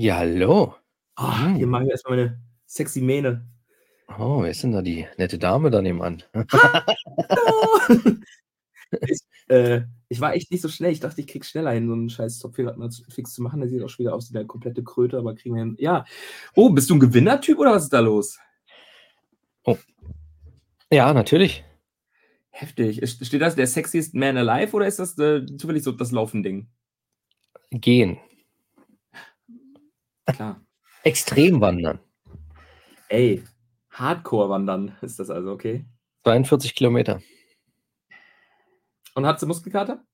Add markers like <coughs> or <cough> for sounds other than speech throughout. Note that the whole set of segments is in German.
Ja, hallo. Oh, Hm. hier mache ich erstmal meine sexy Mähne. Oh, wer ist denn da die nette Dame da nebenan? Hallo! <laughs> ich, äh, ich war echt nicht so schnell. Ich dachte, ich krieg schneller hin, so einen scheiß Top 4 mal fix zu machen. Der sieht auch schon wieder aus wie eine komplette Kröte, aber kriegen wir hin. Ja. Oh, bist du ein Gewinnertyp oder was ist da los? Ja, natürlich. Heftig. Steht das der sexiest man alive oder ist das äh, zufällig so das Laufending? Gehen. Klar. Extrem wandern. Ey, Hardcore-Wandern <laughs> ist das also, okay. 42 Kilometer. Und hat sie Muskelkater?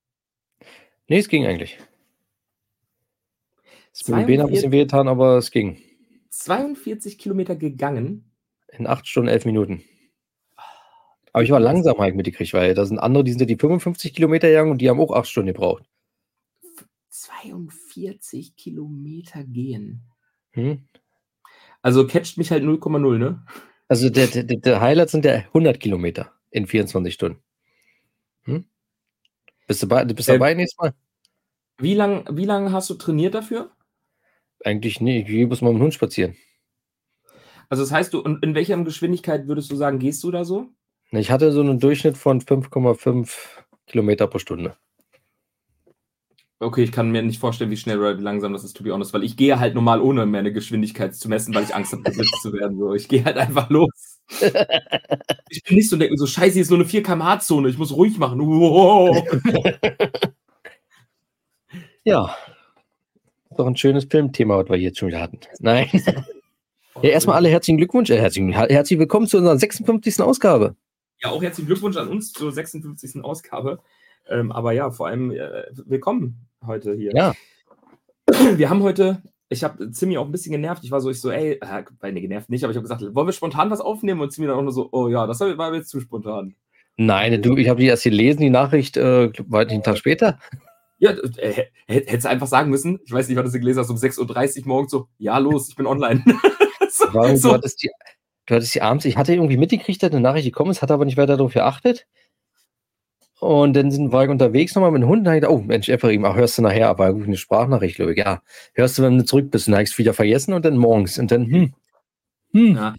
Nee, es ging eigentlich. Es Beinen ein 42, bisschen wehgetan, aber es ging. 42 Kilometer gegangen. In 8 Stunden, 11 Minuten. Aber ich war langsam halt mitgekriegt, weil da sind andere, die sind ja die 55 Kilometer gegangen und die haben auch 8 Stunden gebraucht. 42 Kilometer gehen. Hm? Also catcht mich halt 0,0, ne? Also der, der, der Highlight sind ja 100 Kilometer in 24 Stunden. Hm? Bist du, bei, bist Ähm, dabei nächstes Mal? Wie lange wie lang hast du trainiert dafür? Eigentlich nicht. Ich muss mal mit dem Hund spazieren. Also das heißt, du, und in welcher Geschwindigkeit würdest du sagen, gehst du da so? Ich hatte so einen Durchschnitt von 5,5 Kilometer pro Stunde. Okay, ich kann mir nicht vorstellen, wie schnell oder wie langsam das ist, to be honest, weil ich gehe halt normal ohne meine Geschwindigkeit zu messen, weil ich Angst habe, geblitzt zu werden. So. Ich gehe halt einfach los. <laughs> Ich bin nicht so denken, so scheiße, hier ist nur eine 4 km/h-Zone, ich muss ruhig machen. Wow. <laughs> Ja. Doch ein schönes Filmthema, was wir jetzt schon wieder hatten. Nein. <laughs> Ja, erstmal alle herzlichen Glückwunsch. Äh, herzlichen, herzlich willkommen zu unserer 56. Ausgabe. Ja, auch herzlichen Glückwunsch an uns zur 56. Ausgabe. Ähm, aber ja, vor allem äh, willkommen heute hier. Ja. Wir haben heute, ich habe Zimmy auch ein bisschen genervt. Ich war so, ich so, ey, äh, nee, genervt nicht, aber ich habe gesagt, wollen wir spontan was aufnehmen? Und Zimmy dann auch nur so, oh ja, das war jetzt zu spontan. Nein, du, ich habe die erst gelesen, die Nachricht, äh, war einen Tag später. Ja, äh, hättest du einfach sagen müssen, ich weiß nicht, was du gelesen hast, um 6.30 Uhr morgens so, ja, los, ich bin online. <laughs> so, War, du, so. hattest die, du hattest die abends, ich hatte irgendwie mitgekriegt, dass eine Nachricht gekommen ist, hatte aber nicht weiter darauf geachtet. Und dann sind, war ich unterwegs nochmal mit dem Hund und ich oh Mensch, Ephraim, ach, hörst du nachher, aber gut, eine Sprachnachricht, glaube ich. Ja, hörst du, wenn du zurück bist und dann habe ich es wieder vergessen und dann morgens und dann, hm, hm. Ja,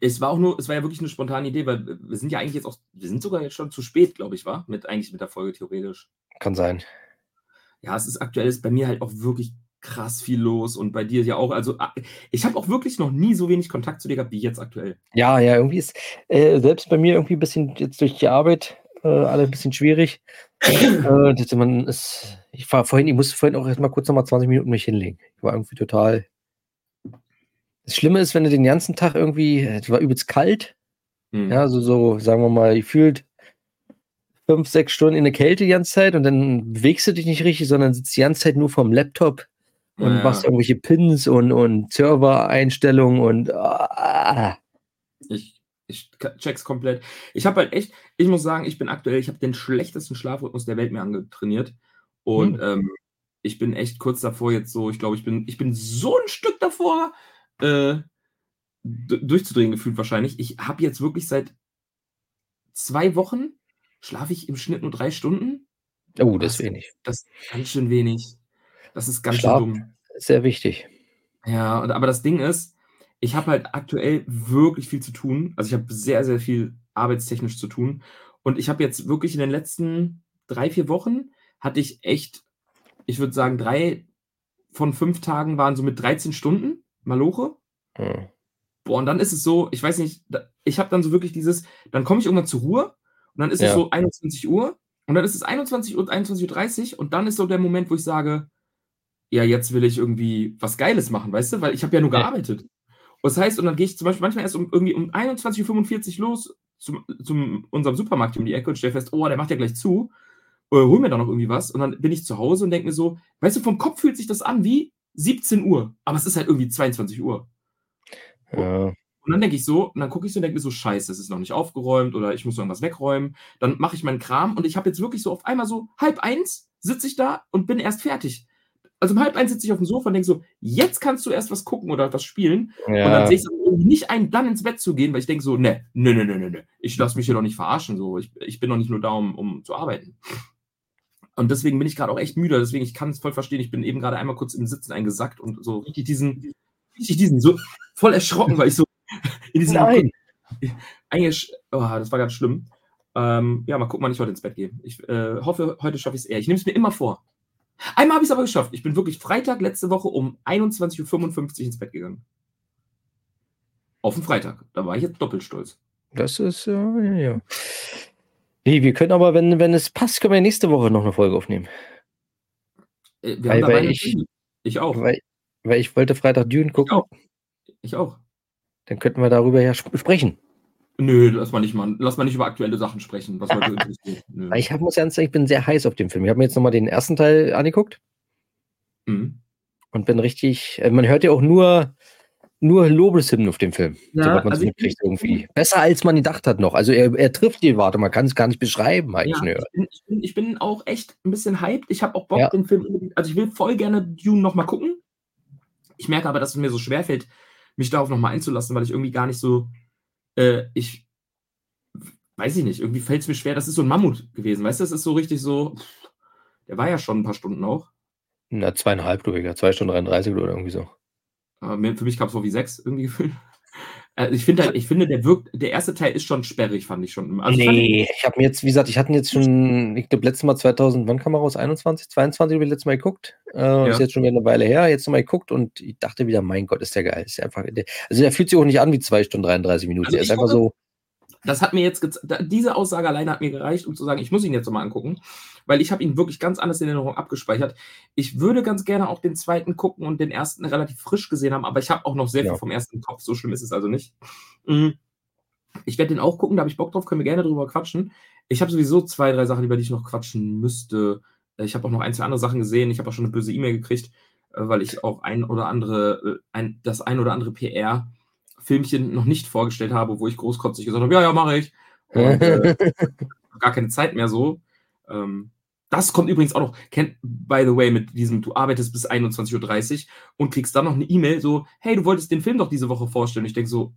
es war auch nur, es war ja wirklich eine spontane Idee, weil wir sind ja eigentlich jetzt auch, wir sind sogar jetzt schon zu spät, glaube ich, war, mit eigentlich mit der Folge theoretisch. Kann sein. Ja, es ist aktuell ist bei mir halt auch wirklich krass viel los und bei dir ja auch. Also ah, ich habe auch wirklich noch nie so wenig Kontakt zu dir gehabt wie jetzt aktuell. Ja, ja, irgendwie ist äh, selbst bei mir irgendwie ein bisschen jetzt durch die Arbeit äh, alle ein bisschen schwierig. <coughs> äh, das, man ist, ich war vorhin, ich musste vorhin auch erst mal kurz noch mal 20 Minuten mich hinlegen. Ich war irgendwie total. Das Schlimme ist, wenn du den ganzen Tag irgendwie, es war übelst kalt, Hm. ja, so, so, sagen wir mal, gefühlt fünf, sechs Stunden in der Kälte die ganze Zeit und dann bewegst du dich nicht richtig, sondern sitzt die ganze Zeit nur vorm Laptop und Ja. machst irgendwelche Pins und, und Server-Einstellungen und ah, Ich, ich check's komplett. Ich habe halt echt, ich muss sagen, ich bin aktuell, ich habe den schlechtesten Schlafrhythmus der Welt mir angetrainiert. Und ähm, ich bin echt kurz davor jetzt so, ich glaube, ich bin, ich bin so ein Stück davor, äh, durchzudrehen gefühlt wahrscheinlich. Ich habe jetzt wirklich seit zwei Wochen schlafe ich im Schnitt nur drei Stunden. oh, das ist Was? wenig. Das ist ganz schön wenig. Das ist ganz Schlaf- schön dumm. Sehr wichtig. Ja, aber das Ding ist, ich habe halt aktuell wirklich viel zu tun. Also ich habe sehr, sehr viel arbeitstechnisch zu tun. Und ich habe jetzt wirklich in den letzten drei, vier Wochen hatte ich echt, ich würde sagen, drei von fünf Tagen waren so mit 13 Stunden Maloche. Hm. Boah, und dann ist es so, ich weiß nicht, ich habe dann so wirklich dieses, dann komme ich irgendwann zur Ruhe und dann ist es Ja. so 21 Uhr und dann ist es 21 Uhr, 21.30 Uhr und dann ist so der Moment, wo ich sage, ja, jetzt will ich irgendwie was Geiles machen, weißt du, weil ich habe ja nur gearbeitet. Das heißt, und dann gehe ich zum Beispiel manchmal erst um irgendwie um 21.45 Uhr los zum, zum unserem Supermarkt um die Ecke und stelle fest, oh, der macht ja gleich zu. Äh, hol mir da noch irgendwie was. Und dann bin ich zu Hause und denke mir so, weißt du, vom Kopf fühlt sich das an wie 17 Uhr, aber es ist halt irgendwie 22 Uhr. Ja. Und dann denke ich so, und dann gucke ich so und denke mir so, scheiße, es ist noch nicht aufgeräumt oder ich muss irgendwas wegräumen. Dann mache ich meinen Kram und ich habe jetzt wirklich so auf einmal so halb eins sitze ich da und bin erst fertig. Also um halb eins sitze ich auf dem Sofa und denke so, jetzt kannst du erst was gucken oder was spielen. Und dann Ja. sehe ich es irgendwie nicht ein, dann ins Bett zu gehen, weil ich denke so, ne, ne, ne, ne, ne, ne, ich lasse mich hier doch nicht verarschen. So. Ich, ich bin doch nicht nur da, um, um zu arbeiten. Und deswegen bin ich gerade auch echt müde. Deswegen, ich kann es voll verstehen. Ich bin eben gerade einmal kurz im Sitzen eingesackt und so richtig diesen, richtig diesen, so voll erschrocken, weil ich so in diesem. Nein. Eigentlich, oh, das war ganz schlimm. Ähm, ja, mal gucken, wann ich heute ins Bett gehe. Ich äh, hoffe, heute schaffe ich es eher. Ich nehme es mir immer vor. Einmal habe ich es aber geschafft. Ich bin wirklich Freitag letzte Woche um 21.55 Uhr ins Bett gegangen. Auf den Freitag. Da war ich jetzt doppelt stolz. Das ist, äh, ja. Nee, wir können aber, wenn, wenn es passt, können wir nächste Woche noch eine Folge aufnehmen. Äh, Weil- weil ich- ich auch. Weil, weil ich wollte Freitag Dune Ich gucken. auch. Ich auch. Dann könnten wir darüber ja sp- sprechen. Nö, lass mal nicht mal, lass mal nicht über aktuelle Sachen sprechen, was <laughs> interessiert. Nö. Ich hab, muss ernst sagen, ich bin sehr heiß auf den Film. Ich habe mir jetzt nochmal den ersten Teil angeguckt Mhm. und bin richtig, äh, man hört ja auch nur, nur Lobeshymnen auf dem Film. Ja, so was man also so ich- mitkriegt irgendwie. Besser als man gedacht hat noch. Also er, er trifft die Warte, man kann es gar nicht beschreiben eigentlich. Ja, ich, bin, ich, bin, ich bin auch echt ein bisschen hyped. Ich habe auch Bock, Ja. den Film. Also, ich will voll gerne Dune nochmal gucken. Ich merke aber, dass es mir so schwerfällt, mich darauf nochmal einzulassen, weil ich irgendwie gar nicht so. Äh, ich. Weiß ich nicht, irgendwie fällt es mir schwer. Das ist so ein Mammut gewesen, weißt du? Das ist so richtig so. Pff, der war ja schon ein paar Stunden auch. Na, zweieinhalb, glaube ich, ja. zwei Stunden 33 oder irgendwie so. Aber für mich kam es so wie sechs irgendwie gefühlt. Äh, ich finde halt, ich finde, der wirkt, der erste Teil ist schon sperrig, fand ich schon. Also ich nee, ich habe mir jetzt, wie gesagt, ich hatte jetzt schon, ich glaube, letztes Mal 2000, wann kam er raus? 21, 22 habe ich letztes Mal geguckt. Äh, Ist jetzt schon wieder eine Weile her, jetzt nochmal geguckt und ich dachte wieder, mein Gott, ist der geil. Ist der einfach, der, also der fühlt sich auch nicht an wie zwei Stunden 33 Minuten. Also ich ist einfach so, das hat mir jetzt, diese Aussage alleine hat mir gereicht, um zu sagen, ich muss ihn jetzt nochmal angucken, weil ich habe ihn wirklich ganz anders in Erinnerung abgespeichert. Ich würde ganz gerne auch den zweiten gucken und den ersten relativ frisch gesehen haben, aber ich habe auch noch sehr Ja. viel vom ersten im Kopf, so schlimm ist es also nicht. Mhm. Ich werde den auch gucken, da habe ich Bock drauf, können wir gerne drüber quatschen. Ich habe sowieso zwei, drei Sachen, über die ich noch quatschen müsste. Äh, Ich habe auch noch ein, zwei andere Sachen gesehen. Ich habe auch schon eine böse E-Mail gekriegt, äh, weil ich auch ein oder andere, äh, ein, das ein oder andere PR-Filmchen noch nicht vorgestellt habe, wo ich großkotzig gesagt habe, ja, ja, mache ich. Und äh, <laughs> gar keine Zeit mehr so. Ähm, das kommt übrigens auch noch, kennt, by the way, mit diesem, du arbeitest bis 21.30 Uhr und kriegst dann noch eine E-Mail so, hey, du wolltest den Film doch diese Woche vorstellen. Ich denke so,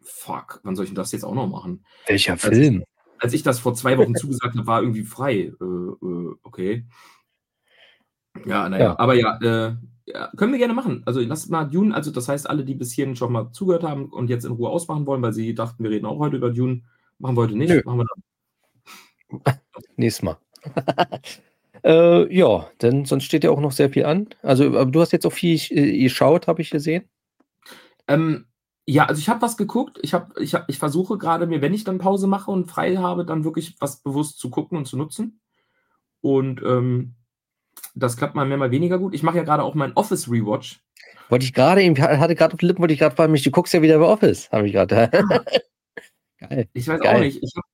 fuck, wann soll ich denn das jetzt auch noch machen? welcher Also- Film? Als ich das vor zwei Wochen <laughs> zugesagt habe, war irgendwie frei. Äh, äh, okay. Ja, naja, Ja. aber ja, äh, ja, können wir gerne machen. Also lasst mal Dune, also das heißt, alle, die bis hierhin schon mal zugehört haben und jetzt in Ruhe ausmachen wollen, weil sie dachten, wir reden auch heute über Dune, machen wir heute nicht. Nö. Machen wir <laughs> Nächstes Mal. <laughs> äh, ja, denn sonst steht ja auch noch sehr viel an. Also, aber du hast jetzt auch viel äh, geschaut, habe ich gesehen. Ähm, ja, also ich habe was geguckt. Ich, hab, ich, hab, ich versuche gerade mir, wenn ich dann Pause mache und frei habe, dann wirklich was bewusst zu gucken und zu nutzen. Und ähm, das klappt mal mehr, mal weniger gut. Ich mache ja gerade auch meinen Office Rewatch. Wollte ich gerade eben, hatte gerade auf den Lippen, wollte ich gerade fragen, mich, du guckst ja wieder bei Office, habe ich gerade. <laughs> Geil. Ich weiß Geil. auch nicht. Ich habe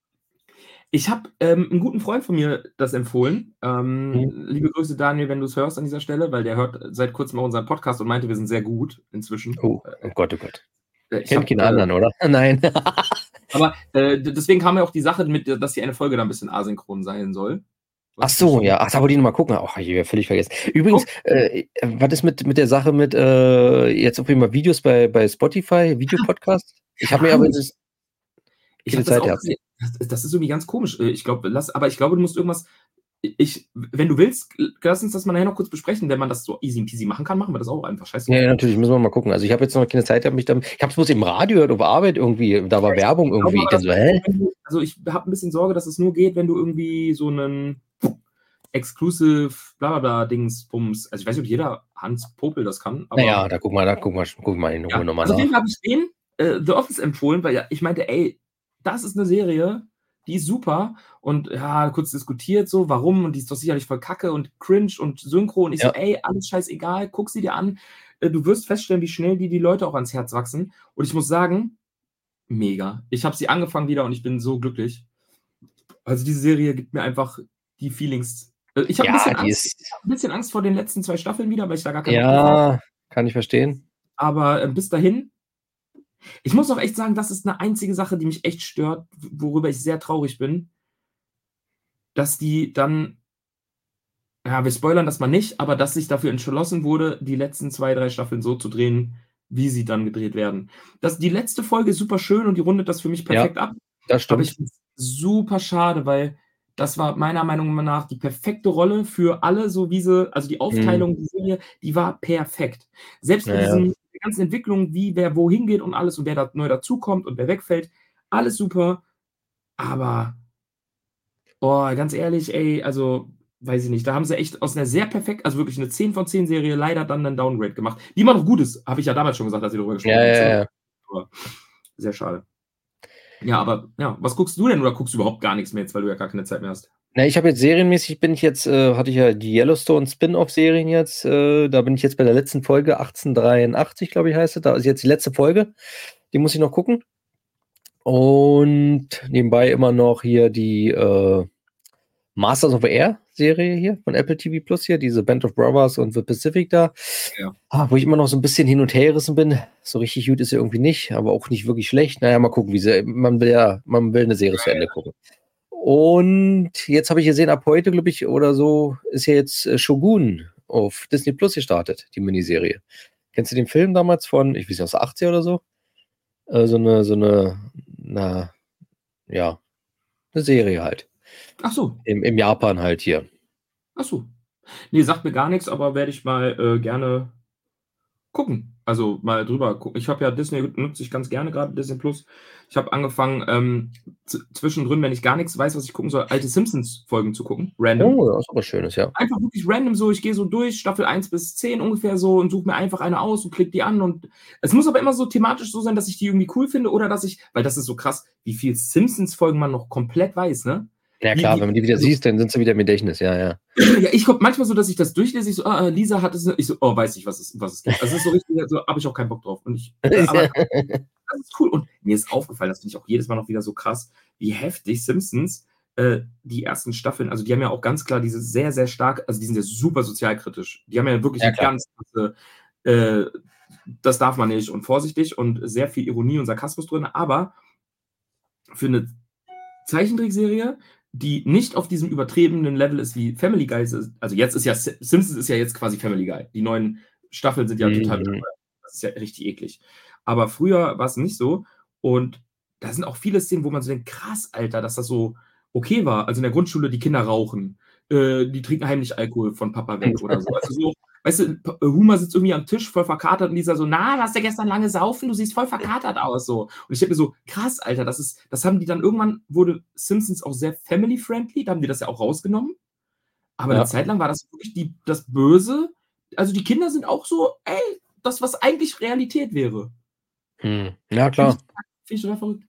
ich hab, ähm, einen guten Freund von mir das empfohlen. Ähm, Mhm. Liebe Grüße, Daniel, wenn du es hörst an dieser Stelle, weil der hört seit kurzem auch unseren Podcast und meinte, wir sind sehr gut inzwischen. Oh, oh Gott, oh Gott. Äh, ich Kennt keinen äh, anderen, oder? <laughs> Nein. <laughs> Aber äh, deswegen kam ja auch die Sache mit, dass die eine Folge da ein bisschen asynchron sein soll. Ach so, ja. Ach, da wollte ich nochmal gucken. Ach, ich habe völlig vergessen. Übrigens, äh, was ist mit, mit der Sache mit äh, jetzt auf jeden Fall Videos bei, bei Spotify, Videopodcast? <laughs> Ich habe mir aber das, Ich Keine hab das, Zeit auch gesehen. Das, das ist irgendwie ganz komisch. Äh, Ich glaube, lass, aber ich glaube, du musst irgendwas. Ich, wenn du willst, lass uns das mal nachher noch kurz besprechen. Wenn man das so easy peasy machen kann, machen wir das auch einfach. Scheiße. ja, natürlich, müssen wir mal gucken. Also ich habe jetzt noch keine Zeit, hab mich dann, ich habe es bloß im Radio gehört, auf Arbeit irgendwie, da war Werbung irgendwie. Ich dachte so, hä? Also ich habe ein bisschen Sorge, dass es nur geht, wenn du irgendwie so einen exclusive blablabla Dings Bums. Also ich weiß nicht, ob jeder Hans Popel das kann. Aber Naja, da guck mal, da guck mal, guck mal in Ruhe ja. nochmal also Fall habe ich den äh, The Office empfohlen, weil ja, ich meinte, ey, das ist eine Serie, die ist super und ja, kurz diskutiert so, warum und die ist doch sicherlich voll kacke und cringe und synchro und ich Ja. so, ey, alles scheißegal, guck sie dir an. Äh, Du wirst feststellen, wie schnell die die Leute auch ans Herz wachsen und ich muss sagen, mega. Ich habe sie angefangen wieder und ich bin so glücklich. Also diese Serie gibt mir einfach die Feelings. Äh, Ich habe ein, Ja, Angst- ich hab ein bisschen Angst vor den letzten zwei Staffeln wieder, weil ich da gar keine ja, kann ich verstehen. Aber äh, bis dahin, ich muss auch echt sagen, das ist eine einzige Sache, die mich echt stört, worüber ich sehr traurig bin, dass die dann, ja, wir spoilern das mal nicht, aber dass sich dafür entschlossen wurde, die letzten zwei, drei Staffeln so zu drehen, wie sie dann gedreht werden. Das, die letzte Folge ist super schön und die rundet das für mich perfekt ab. Das Aber stimmt. ich finde es super schade, weil das war meiner Meinung nach die perfekte Rolle für alle, so wie sie, also die Aufteilung, Mhm. die Serie, die war perfekt. Selbst mit Ja, ja. Ganzen Entwicklungen, wie wer wohin geht und alles und wer da neu dazukommt und wer wegfällt, alles super. Aber, oh, ganz ehrlich, ey, also, weiß ich nicht, da haben sie echt aus einer sehr perfekt, also wirklich eine 10 von 10 Serie leider dann einen Downgrade gemacht, die immer noch gut ist, habe ich ja damals schon gesagt, als wir darüber gesprochen Ja, haben. ja, ja. Aber sehr schade. Ja, aber ja, was guckst du denn oder guckst du überhaupt gar nichts mehr jetzt, weil du ja gar keine Zeit mehr hast? Na, ich habe jetzt serienmäßig bin ich jetzt, äh, hatte ich ja die Yellowstone Spin-off-Serien jetzt. Äh, da bin ich jetzt bei der letzten Folge, 1883, glaube ich, heißt es. Da ist jetzt die letzte Folge. Die muss ich noch gucken. Und nebenbei immer noch hier die äh, Masters of Air Serie hier von Apple TV Plus hier, diese Band of Brothers und The Pacific da. Ja. Ah, wo ich immer noch so ein bisschen hin und her gerissen bin. So richtig gut ist sie irgendwie nicht, aber auch nicht wirklich schlecht. Naja, mal gucken, wie sie, man will ja, man will eine Serie zu Ende gucken. Und jetzt habe ich gesehen, ab heute, glaube ich, oder so, ist ja jetzt äh, Shogun auf Disney Plus gestartet, die Miniserie. Kennst du den Film damals von, ich weiß nicht, aus der 80er oder so? Äh, so eine, so eine, na, ja, eine Serie halt. Ach so, Im, Im Japan halt hier. ach so. Nee, sagt mir gar nichts, aber werde ich mal äh, gerne gucken. Also mal drüber gucken. Ich habe ja Disney nutze ich ganz gerne gerade Disney Plus. Ich habe angefangen ähm, zwischendrin, wenn ich gar nichts weiß, was ich gucken soll, alte Simpsons Folgen zu gucken, random. Oh, das ist aber schönes, ja. Einfach wirklich random so, ich gehe so durch, Staffel 1 bis 10 ungefähr so und suche mir einfach eine aus und klick die an und es muss aber immer so thematisch so sein, dass ich die irgendwie cool finde oder dass ich, weil das ist so krass, wie viel Simpsons Folgen man noch komplett weiß, ne? Ja klar, wenn man die wieder also- siehst, dann sind sie wieder im Gedächtnis, ja, ja. Ja, ich komme manchmal so, dass ich das durchlese, ich so, ah, Lisa hat es, ich so, oh, weiß ich, was es, was es gibt. Also es ist so richtig, so habe ich auch keinen Bock drauf. Und ich, äh, <laughs> aber das ist cool. Und mir ist aufgefallen, das finde ich auch jedes Mal noch wieder so krass, wie heftig Simpsons äh, die ersten Staffeln, also die haben ja auch ganz klar diese sehr, sehr stark, also die sind ja super sozialkritisch. Die haben ja wirklich Ja, ganz krasse, äh, das darf man nicht und vorsichtig und sehr viel Ironie und Sarkasmus drin, aber für eine Zeichentrickserie, die nicht auf diesem übertriebenen Level ist wie Family Guy, ist, also jetzt ist ja Simpsons ist ja jetzt quasi Family Guy. Die neuen Staffeln sind ja total Mhm. bescheuert. Das ist ja richtig eklig. Aber früher war es nicht so. Und da sind auch viele Szenen, wo man so denkt, krass, Alter, dass das so okay war. Also in der Grundschule, die Kinder rauchen, äh, die trinken heimlich Alkohol von Papa weg <laughs> oder so. Also so, weißt du, Pa- Homer sitzt irgendwie am Tisch voll verkatert und dieser so, na, hast du gestern lange saufen? Du siehst voll verkatert aus. So. Und ich denke mir so, krass, Alter, das ist, das haben die dann irgendwann, wurde Simpsons auch sehr family-friendly, da haben die das ja auch rausgenommen. Aber Ja. eine Zeit lang war das wirklich die, das Böse. Also die Kinder sind auch so, ey, das, was eigentlich Realität wäre. Hm. Ja, klar. Finde ich total verrückt.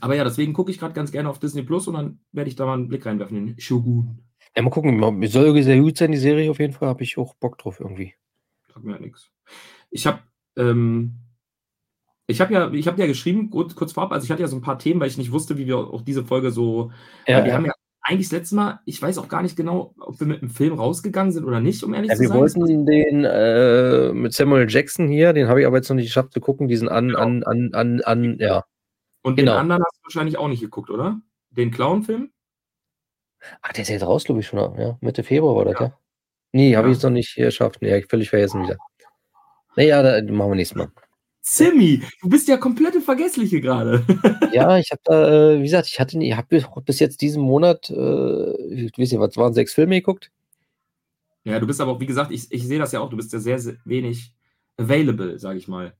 Aber ja, deswegen gucke ich gerade ganz gerne auf Disney Plus und dann werde ich da mal einen Blick reinwerfen in Shogun. Ja, mal gucken. Soll sehr gut sein, die Serie auf jeden Fall. Habe ich auch Bock drauf irgendwie. Sagt mir ja nichts. Ich habe ähm, ich habe ja, ich habe ja geschrieben, kurz, kurz vorab, also ich hatte ja so ein paar Themen, weil ich nicht wusste, wie wir auch diese Folge so. Ja, wir ja. haben ja eigentlich das letzte Mal, ich weiß auch gar nicht genau, ob wir mit dem Film rausgegangen sind oder nicht, um ehrlich Ja, zu wir sein. wollten den äh, mit Samuel Jackson hier, den habe ich aber jetzt noch nicht geschafft zu gucken, diesen an, Genau. an, an, an, an, ja. Und genau. den anderen hast du wahrscheinlich auch nicht geguckt, oder? Den Clown-Film? Ach, der ist jetzt raus, glaube ich, schon, ja. Mitte Februar war das, ja. Nee, habe Ja. ich jetzt noch nicht geschafft. Nee, völlig vergessen wieder. Naja, da machen wir nächstes Mal. Zimmi, du bist ja komplette Vergessliche gerade. <laughs> Ja, ich habe da, äh, wie gesagt, ich hatte, ich habe bis jetzt diesen Monat, äh, ich weiß nicht, was waren sechs Filme geguckt? Ja, du bist aber auch, wie gesagt, ich, ich sehe das ja auch, du bist ja sehr, sehr wenig available, sage ich mal.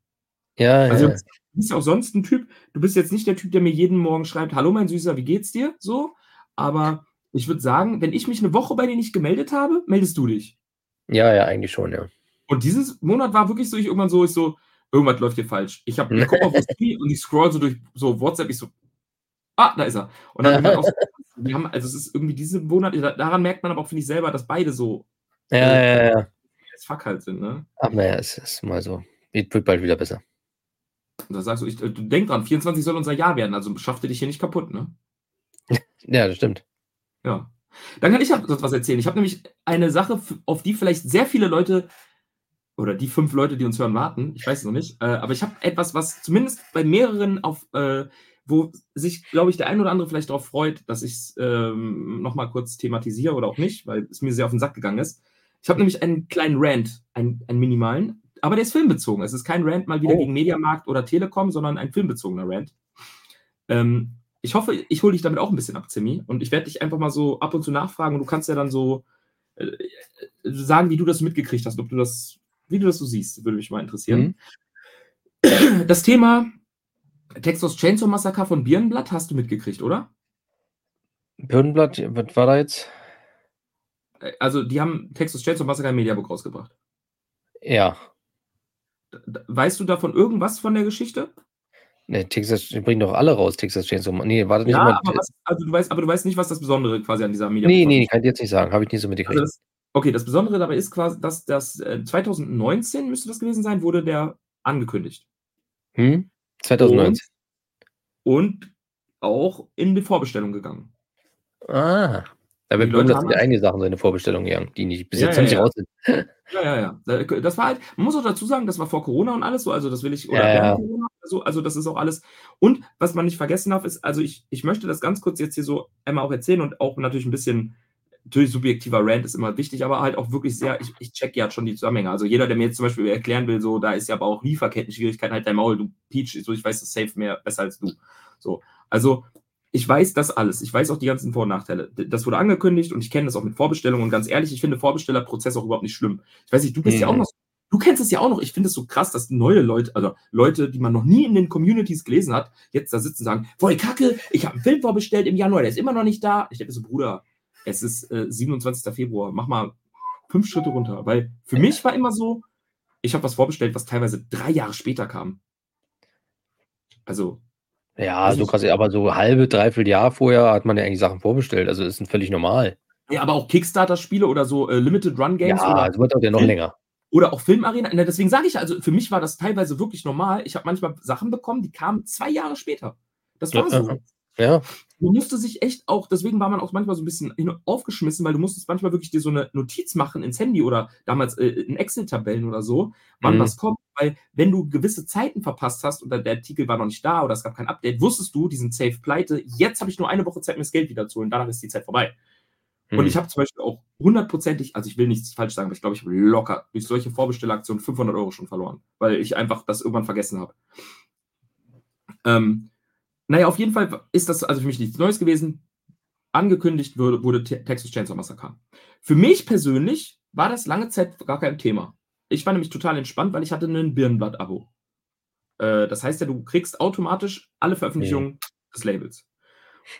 Ja, Also ja. du bist ja auch sonst ein Typ, du bist jetzt nicht der Typ, der mir jeden Morgen schreibt, hallo mein Süßer, wie geht's dir? So, aber ich würde sagen, wenn ich mich eine Woche bei dir nicht gemeldet habe, meldest du dich. ja, ja, eigentlich schon, ja. Und dieses Monat war wirklich so, ich irgendwann so, ich so, irgendwas läuft hier falsch. Ich habe, ich guck auf das Spiel und ich scroll so durch so WhatsApp, ich so, ah, da ist er. Und dann ich auch so, wir haben, also es ist irgendwie diese Monate, daran merkt man aber auch, finde ich selber, dass beide so Ja, ja, ja. as fuck halt sind, ne? Aber naja, es ist mal so. Wird wird bald wieder besser. Und da sagst du, ich, du denk dran, 24 soll unser Jahr werden, also schaff dir dich hier nicht kaputt, ne? <laughs> Ja, das stimmt. Ja. Dann kann ich ja was erzählen. Ich habe nämlich eine Sache, auf die vielleicht sehr viele Leute oder die fünf Leute, die uns hören, warten. Ich weiß es noch nicht. Äh, aber ich habe etwas, was zumindest bei mehreren auf, äh, wo sich, glaube ich, der ein oder andere vielleicht darauf freut, dass ich es ähm, nochmal kurz thematisiere oder auch nicht, weil es mir sehr auf den Sack gegangen ist. Ich habe nämlich einen kleinen Rant, einen, einen minimalen, aber der ist filmbezogen. Es ist kein Rant mal wieder Oh. gegen Mediamarkt oder Telekom, sondern ein filmbezogener Rant. Ähm, ich hoffe, ich hole dich damit auch ein bisschen ab, Zimmi. Und ich werde dich einfach mal so ab und zu nachfragen und du kannst ja dann so äh, sagen, wie du das mitgekriegt hast, ob du das, wie du das so siehst, würde mich mal interessieren. Mhm. Das Thema Texas Chainsaw Massacre von Birnenblatt hast du mitgekriegt, oder? Birnenblatt, was war da jetzt? Äh, also, die haben Texas Chainsaw Massacre im Mediabook rausgebracht. Ja. Weißt du davon irgendwas von der Geschichte? Ne, Texas bringen doch alle raus, Texas Chainsaw Ma ne, warte nicht Ja, mal aber was also, du weißt aber du weißt nicht, was das Besondere quasi an dieser Ne, Mediabook ne, kann ich jetzt nicht sagen, habe ich nicht so Also, mitgekriegt. das okay, das Besondere dabei ist quasi, dass das, äh 2019 müsste das gewesen sein, wurde der angekündigt. Mhm, 2019. Und und auch in die Vorbestellung gegangen. Ah, da Die wird viele das einige Sachen so in 'ne Vorbestellung gegangen, die nicht bis Ja, jetzt ja, noch nicht ja. raus sind. <laughs> Ja, ja, ja. Das war halt man muss auch dazu sagen, das war vor Corona und alles so, also, das will ich oder Ja. Corona so, also, das ist auch alles und was man nicht vergessen darf, ist also, ich ich möchte das ganz kurz jetzt hier so einmal auch erzählen und auch natürlich 'n bisschen natürlich subjektiver Rant ist immer wichtig, aber halt auch wirklich sehr ich ich checke ja schon die Zusammenhänge. Also, jeder, der mir jetzt zum Beispiel erklären will, so, da ist ja aber auch Lieferketten-Schwierigkeiten, halt dein Maul, du Peach, so, ich weiß das safe mehr besser als du. So, also, ich weiß das alles. Ich weiß auch die ganzen Vor und Nachteile. Das wurde angekündigt und ich kenne das auch mit Vorbestellungen und ganz ehrlich, ich finde Vorbestellerprozess auch überhaupt nicht schlimm. Ich weiß nicht, du bist ja auch Mhm. noch du kennst es ja auch noch. Ich finde es so krass, dass neue Leute also, Leute, die man noch nie in den Communities gelesen hat, jetzt da sitzen und sagen: „Voll Kacke, ich habe 'n Film vorbestellt im Januar, der ist immer noch nicht da.“ Ich denke mir so: „Bruder, es ist, äh, 27. Februar, mach mal 5 Schritte runter.“ Weil für mich war immer so, ich habe was vorbestellt, was teilweise 3 Jahre später kam. Also Ja, so krass, aber so halbe, 3/4 Jahr vorher hat man ja eigentlich Sachen vorbestellt, also, ist völlig normal. Ja, aber auch Kickstarter-Spiele oder so, äh, Limited Run Games oder Ja, sowas dauert ja noch länger. oder auch Filmarena. Ne, deswegen sage ich also, für mich war das teilweise wirklich normal. Ich habe manchmal Sachen bekommen, die kamen 2 Jahre später. Das war so. Ja. Man musste sich echt auch deswegen war man auch manchmal so 'n bisschen aufgeschmissen, weil du musstest manchmal wirklich dir so 'ne Notiz machen ins Handy oder damals, äh, in Excel-Tabellen oder so, wann Mhm. was kommt, weil wenn du gewisse Zeiten verpasst hast oder der Artikel war noch nicht da oder es gab kein Update, wusstest du, die sind safe pleite. Jetzt habe ich nur 1 Woche Zeit, mir das Geld wiederzuholen, danach ist die Zeit vorbei. Und ich Mhm. habe zum Beispiel auch hundertprozentig also, ich will nichts falsch sagen, aber ich glaube, ich habe locker durch solche Vorbestellaktionen 500 € schon verloren, weil ich einfach das irgendwann vergessen habe. Ähm, na ja, auf jeden Fall ist das also für mich nichts Neues gewesen. Angekündigt wurde wurde Te Texas Chainsaw Massacre. Für mich persönlich war das lange Zeit gar kein Thema. Ich war nämlich total entspannt, weil ich hatte 'nen Birnenblatt-Abo. Äh, das heißt ja, du kriegst automatisch alle. Veröffentlichungen des Labels.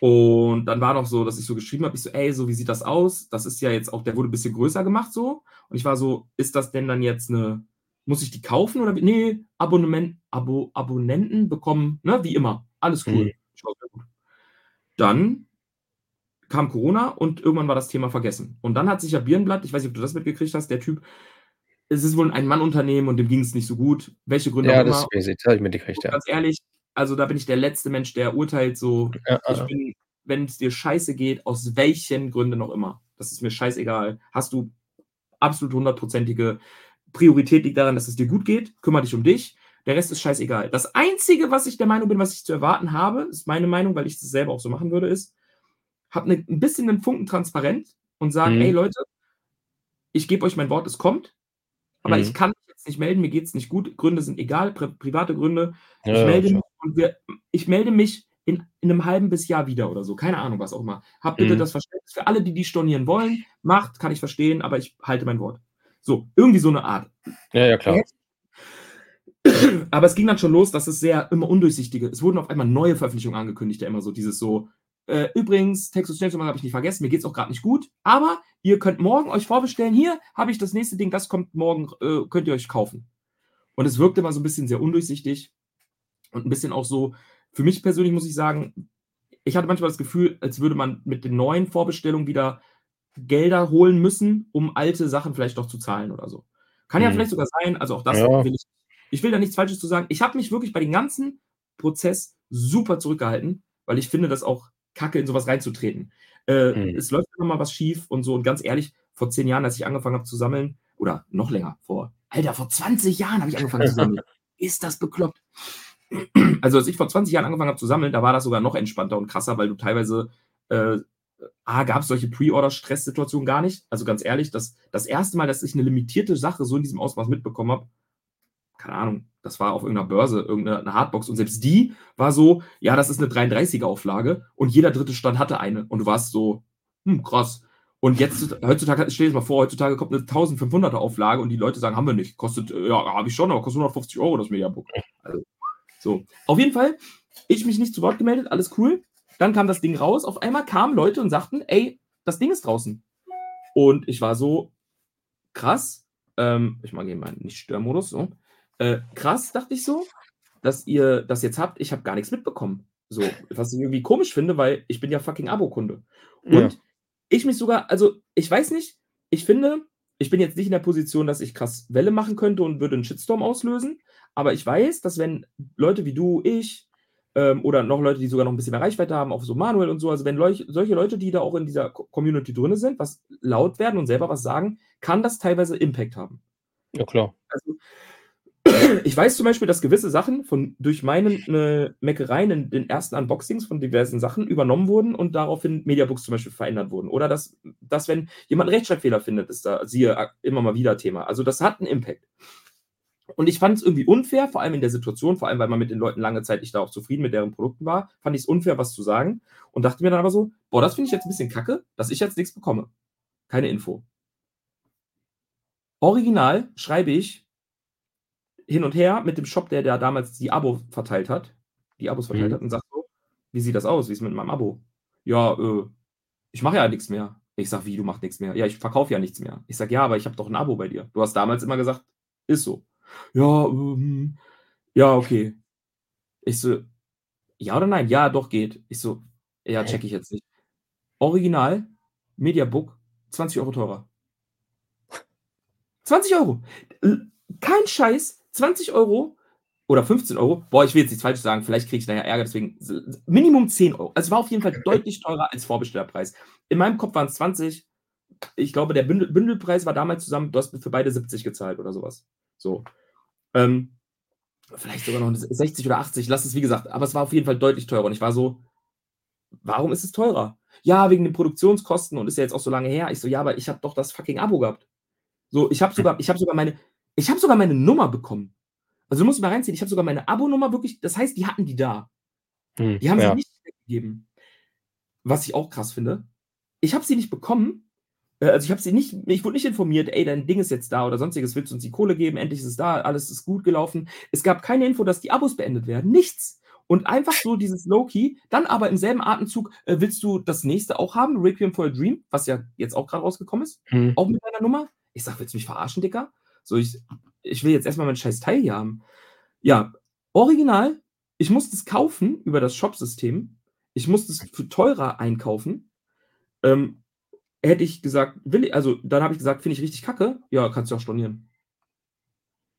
Und dann war noch so, dass ich so geschrieben habe, ich so: „Ey, so wie sieht das aus? Das ist ja jetzt auch der wurde 'n bisschen größer gemacht so.“ Und ich war so: „Ist das denn dann jetzt 'ne muss ich die kaufen oder wie?“ „Ne, Abonnement Abo Abonnenten bekommen, ne, wie immer. Alles cool.“ Mhm. Dann kam Corona und irgendwann war das Thema vergessen. Und dann hat sich ja Birnenblatt ich weiß nicht, ob du das mitgekriegt hast, der Typ es ist wohl 'n Ein-Mann-Unternehmen und dem ging's nicht so gut, welche Gründe Ja, auch das immer. ich, das habe ich mitgekriegt, ja. ganz ehrlich, also, da bin ich der letzte Mensch, der urteilt so. Ja, ja. bin wenn's dir scheiße geht, aus welchen Gründen auch immer, das ist mir scheißegal. Hast du absolut hundertprozentige Priorität liegt daran, dass es dir gut geht, kümmere dich um dich. Der Rest ist scheißegal. Das Einzige, was ich der Meinung bin, was ich zu erwarten habe, ist meine Meinung, weil ich das selber auch so machen würde, ist, hab 'ne 'n bisschen 'nen Funken transparent und sag: „Ey Mhm. Leute, ich gebe euch mein Wort, es kommt, aber ich Mhm. kann mich jetzt nicht melden, mir geht's nicht gut. Gründe sind egal, pri private Gründe. Ja, Ich melde mich und wir ich melde mich in in 'nem halben bis Jahr wieder“ oder so. Keine Ahnung, was auch immer. Habt bitte Mhm. das Verständnis für alle, die die stornieren wollen. Macht, kann ich verstehen, aber ich halte mein Wort. So, irgendwie so 'ne Art. Ja, ja, klar. <clears throat> Aber es ging dann schon los, dass es sehr immer undurchsichtige es wurden auf einmal neue Veröffentlichungen angekündigt, ja immer so dieses so: „Äh, übrigens, Texas Chainsaw habe ich nicht vergessen, mir geht's auch grad nicht gut, aber ihr könnt morgen euch vorbestellen. Hier habe ich das nächste Ding, das kommt morgen, äh, könnt ihr euch kaufen.“ Und es wirkte immer so 'n bisschen sehr undurchsichtig und 'n bisschen auch so für mich persönlich muss ich sagen, ich hatte manchmal das Gefühl, als würde man mit den neuen Vorbestellungen wieder Gelder holen müssen, um alte Sachen vielleicht noch zu zahlen oder so. Kann ja Mhm. vielleicht sogar sein, also auch das Ja. will ich ich will da nichts Falsches zu sagen. Ich habe mich wirklich bei dem ganzen Prozess super zurückgehalten, weil ich finde das auch Kacke, in so was reinzutreten. Äh, Mhm. es läuft immer mal was schief und so und ganz ehrlich, vor 10 Jahren, als ich angefangen habe zu sammeln oder noch länger, vor Alter, vor 20 Jahren habe ich angefangen zu sammeln. <laughs> Ist das bekloppt? Also, als ich vor 20 Jahren angefangen habe zu sammeln, da war das sogar noch entspannter und krasser, weil du teilweise, äh A, gab's solche Pre-Order-Stresssituationen gar nicht. Also, ganz ehrlich, das das 1. Mal, dass ich 'ne limitierte Sache so in diesem Ausmaß mitbekommen habe keine Ahnung, das war auf irgendeiner Börse, irgendeine Hardbox und selbst die war so, ja, das ist eine 33er Auflage und jeder dritte Stand hatte eine und du warst so, hm, krass. Und jetzt, heutzutage, stell dir mal vor, heutzutage kommt eine 1500er Auflage und die Leute sagen, haben wir nicht. Kostet, äh, ja, habe ich schon, aber kostet 150 Euro das Mediabook. Also, so. Auf jeden Fall, ich mich nicht zu Wort gemeldet, alles cool. Dann kam das Ding raus. Auf einmal kamen Leute und sagten, ey, das Ding ist draußen. Und ich war so, krass. Ähm, ich mag hier meinen Nicht-Störmodus, so. Äh, krass, dachte ich so, dass ihr das jetzt habt. Ich habe gar nichts mitbekommen. So, was ich irgendwie komisch finde, weil ich bin ja fucking Abo-Kunde. Und ja. ich mich sogar, also ich weiß nicht, ich finde, ich bin jetzt nicht in der Position, dass ich krass Welle machen könnte und würde einen Shitstorm auslösen, aber ich weiß, dass wenn Leute wie du, ich ähm, oder noch Leute, die sogar noch ein bisschen mehr Reichweite haben, auch so Manuel und so, also wenn Leuch solche Leute, die da auch in dieser Community drin sind, was laut werden und selber was sagen, kann das teilweise Impact haben. Ja, klar. Also, <clears throat> ich weiß zum Beispiel, dass gewisse Sachen von, durch meine äh, Meckereien in den ersten Unboxings von diversen Sachen übernommen wurden und daraufhin Mediabooks zum Beispiel verändert wurden. Oder dass, dass wenn jemand einen Rechtschreibfehler findet, ist da, siehe, immer mal wieder Thema. Also das hat einen Impact. Und ich fand es irgendwie unfair, vor allem in der Situation, vor allem weil man mit den Leuten lange Zeit nicht da auch zufrieden mit deren Produkten war, fand ich es unfair, was zu sagen und dachte mir dann aber so, boah, das finde ich jetzt ein bisschen kacke, dass ich jetzt nichts bekomme. Keine Info. Original schreibe ich hin und her mit dem Shop, der, der damals die Abo verteilt hat, die Abos verteilt mhm. hat und sagt so, wie sieht das aus? Wie ist mit meinem Abo? Ja, äh, ich mache ja nichts mehr. Ich sag, wie, du machst nichts mehr? Ja, ich verkaufe ja nichts mehr. Ich sag, ja, aber ich habe doch ein Abo bei dir. Du hast damals immer gesagt, ist so. Ja, ähm, ja, okay. Ich so, ja oder nein? Ja, doch, geht. Ich so, ja, check ich jetzt nicht. Original, Mediabook, 20 Euro teurer. 20 Euro. Kein Scheiß, 20 Euro oder 15 Euro. Boah, ich will jetzt nichts falsch sagen, vielleicht kriege ich nachher Ärger, deswegen Minimum 10 Euro. Also es war auf jeden Fall deutlich teurer als Vorbestellerpreis. In meinem Kopf waren es 20. Ich glaube, der Bündel, Bündelpreis war damals zusammen, du hast für beide 70 gezahlt oder sowas. So. Ähm, vielleicht sogar noch 60 oder 80, lass es wie gesagt, aber es war auf jeden Fall deutlich teurer. Und ich war so, warum ist es teurer? Ja, wegen den Produktionskosten und ist ja jetzt auch so lange her. Ich so, ja, aber ich habe doch das fucking Abo gehabt. So, ich habe sogar, ich habe sogar meine, ich habe sogar meine Nummer bekommen. Also du musst mal reinziehen, ich habe sogar meine Abo-Nummer wirklich, das heißt, die hatten die da. Hm, die haben ja. sie nicht weggegeben. Was ich auch krass finde. Ich habe sie nicht bekommen, äh, also ich habe sie nicht, ich wurde nicht informiert, ey, dein Ding ist jetzt da oder sonstiges, willst du uns die Kohle geben, endlich ist es da, alles ist gut gelaufen. Es gab keine Info, dass die Abos beendet werden, nichts. Und einfach so dieses Low-Key, dann aber im selben Atemzug, äh, willst du das nächste auch haben, Requiem for a Dream, was ja jetzt auch gerade rausgekommen ist, hm. auch mit deiner Nummer? Ich sag, willst du mich verarschen, Dicker? So, ich, ich will jetzt erstmal mein scheiß Teil hier haben. Ja, original, ich musste es kaufen über das Shop-System. Ich musste es für teurer einkaufen. Ähm, hätte ich gesagt, will ich, also dann habe ich gesagt, finde ich richtig kacke. Ja, kannst du auch stornieren.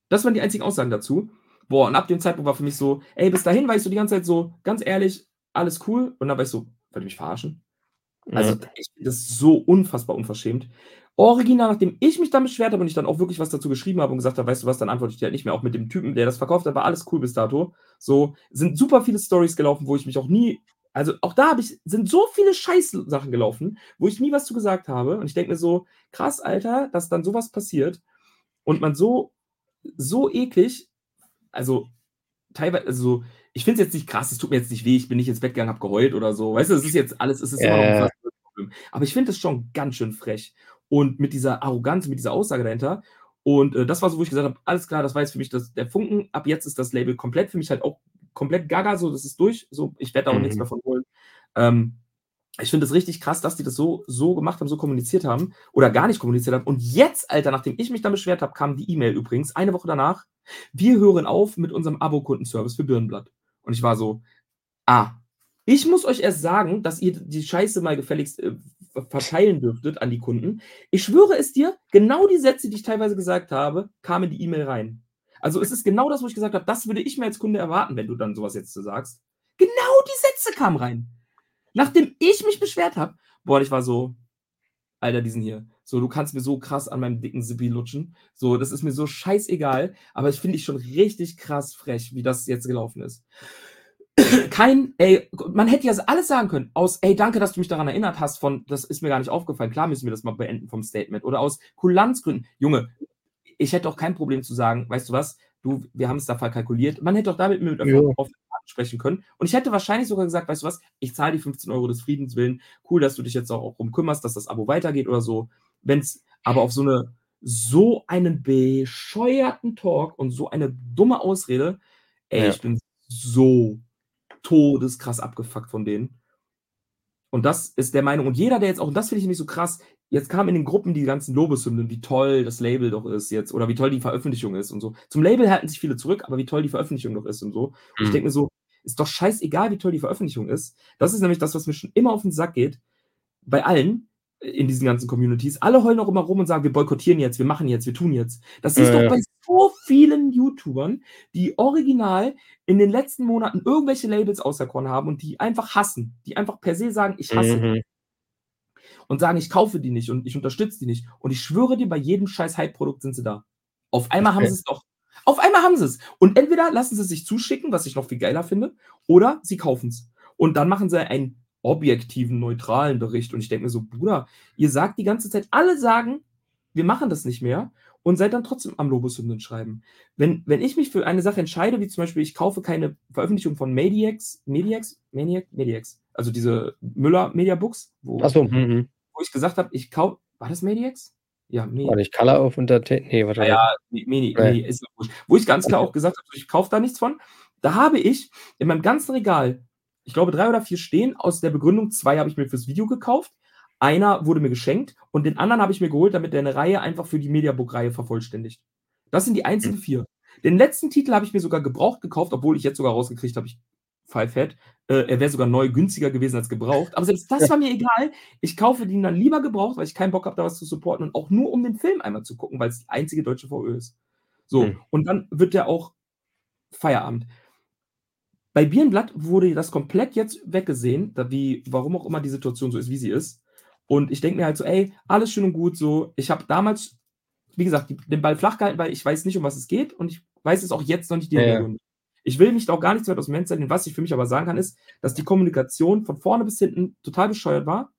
Das waren die einzigen Aussagen dazu. Boah, und ab dem Zeitpunkt war für mich so, ey, bis dahin war ich so die ganze Zeit so, ganz ehrlich, alles cool. Und dann war ich so, wollt ihr mich verarschen? Also, ich finde das so unfassbar unverschämt. Original, nachdem ich mich dann beschwert habe und ich dann auch wirklich was dazu geschrieben habe und gesagt habe, weißt du was, dann antworte ich dir halt nicht mehr. Auch mit dem Typen, der das verkauft hat, war alles cool bis dato. So, sind super viele Stories gelaufen, wo ich mich auch nie also auch da habe ich, sind so viele Scheiß-Sachen gelaufen, wo ich nie was zu gesagt habe. Und ich denke mir so, krass, Alter, dass dann sowas passiert und man so, so eklig, also teilweise, also ich finde es jetzt nicht krass, es tut mir jetzt nicht weh, ich bin nicht ins Bett gegangen, habe geheult oder so. Weißt du, es ist jetzt alles, es ist immer noch ein Problem. Aber ich finde es schon ganz schön frech. Und mit dieser Arroganz, mit dieser Aussage dahinter. Und äh, das war so, wo ich gesagt habe, alles klar, das war jetzt für mich das, der Funken. Ab jetzt ist das Label komplett für mich halt auch komplett gaga, so, das ist durch, so, ich werde auch mhm. nichts davon holen. Ähm, ich finde es richtig krass, dass die das so, so gemacht haben, so kommuniziert haben oder gar nicht kommuniziert haben. Und jetzt, Alter, nachdem ich mich dann beschwert habe, kam die E-Mail übrigens, eine Woche danach, wir hören auf mit unserem Abo-Kundenservice für Birnenblatt. Und ich war so, ah, ich muss euch erst sagen, dass ihr die Scheiße mal gefälligst äh, verteilen dürftet an die Kunden. Ich schwöre es dir, genau die Sätze, die ich teilweise gesagt habe, kamen in die E-Mail rein. Also es ist genau das, wo ich gesagt habe, das würde ich mir als Kunde erwarten, wenn du dann sowas jetzt sagst. Genau die Sätze kamen rein. Nachdem ich mich beschwert habe, boah, ich war so, Alter, diesen hier. So, du kannst mir so krass an meinem dicken Sippi lutschen. So, das ist mir so scheißegal. Aber ich finde ich schon richtig krass frech, wie das jetzt gelaufen ist. Kein, ey, man hätte ja alles sagen können. Aus, ey, danke, dass du mich daran erinnert hast, von, das ist mir gar nicht aufgefallen. Klar müssen wir das mal beenden vom Statement. Oder aus Kulanzgründen. Junge, ich hätte auch kein Problem zu sagen, weißt du was, du, wir haben es da verkalkuliert. Man hätte doch damit mit Ja. sprechen können. Und ich hätte wahrscheinlich sogar gesagt, weißt du was, ich zahle die 15 Euro des Friedens willen. Cool, dass du dich jetzt auch darum kümmerst, dass das Abo weitergeht oder so. Wenn es aber auf so eine so einen bescheuerten Talk und so eine dumme Ausrede, ey, Ja. ich bin so todeskrass abgefuckt von denen. Und das ist der Meinung. Und jeder, der jetzt auch, und das finde ich nämlich so krass, jetzt kamen in den Gruppen die ganzen Lobeshymnen, wie toll das Label doch ist jetzt oder wie toll die Veröffentlichung ist und so. Zum Label halten sich viele zurück, aber wie toll die Veröffentlichung doch ist und so. Und ich Mhm. denke mir so, ist doch scheißegal, wie toll die Veröffentlichung ist. Das ist nämlich das, was mir schon immer auf den Sack geht. Bei allen in diesen ganzen Communities. Alle heulen auch immer rum und sagen, wir boykottieren jetzt, wir machen jetzt, wir tun jetzt. Das du Ja, doch bei so vielen YouTubern, die original in den letzten Monaten irgendwelche Labels auserkoren haben und die einfach hassen. Die einfach per se sagen, ich hasse Mhm. und sagen, ich kaufe die nicht und ich unterstütze die nicht. Und ich schwöre dir, bei jedem scheiß Hype-Produkt sind sie da. Auf einmal haben Okay. sie es doch. Auf einmal haben sie es. Und entweder lassen sie es sich zuschicken, was ich noch viel geiler finde, oder sie kaufen es. Und dann machen sie einen objektiven, neutralen Bericht. Und ich denke mir so, Bruder, ihr sagt die ganze Zeit, alle sagen, wir machen das nicht mehr und seid dann trotzdem am Lobeshymnen schreiben. Wenn, wenn ich mich für eine Sache entscheide, wie zum Beispiel, ich kaufe keine Veröffentlichung von Mediax, Mediax, Maniac, Mediax, also diese Müller Media Books, wo, Achso, mhm. wo ich gesagt habe, ich kaufe, war das Mediax? Ja, War Mediax. nicht Color of Entertainment? Nee, warte. Naja, Medi, Medi, Nee. Medi ist ja wurscht. Wo ich ganz klar auch gesagt habe, ich kaufe da nichts von. Da habe ich in meinem ganzen Regal, ich glaube, drei oder vier stehen, aus der Begründung, zwei habe ich mir fürs Video gekauft, einer wurde mir geschenkt und den anderen habe ich mir geholt, damit der eine Reihe einfach für die Mediabook-Reihe vervollständigt. Das sind die einzigen Hm. vier. Den letzten Titel habe ich mir sogar gebraucht gekauft, obwohl ich jetzt sogar rausgekriegt habe, ich Five Head. Äh, er wäre sogar neu günstiger gewesen als gebraucht. Aber selbst das war mir egal. Ich kaufe den dann lieber gebraucht, weil ich keinen Bock habe, da was zu supporten und auch nur um den Film einmal zu gucken, weil es die einzige deutsche VÖ ist. So, Hm. und dann wird der auch Feierabend. Bei Birnblatt wurde das komplett jetzt weggesehen, da wie, warum auch immer die Situation so ist, wie sie ist. Und ich denke mir halt so, ey, alles schön und gut so. Ich habe damals, wie gesagt, den Ball flach gehalten, weil ich weiß nicht, um was es geht und ich weiß es auch jetzt noch nicht die Ja. Hintergründe. Ich will mich da auch gar nicht so weit aus dem Fenster lehnen. Was ich für mich aber sagen kann, ist, dass die Kommunikation von vorne bis hinten total bescheuert war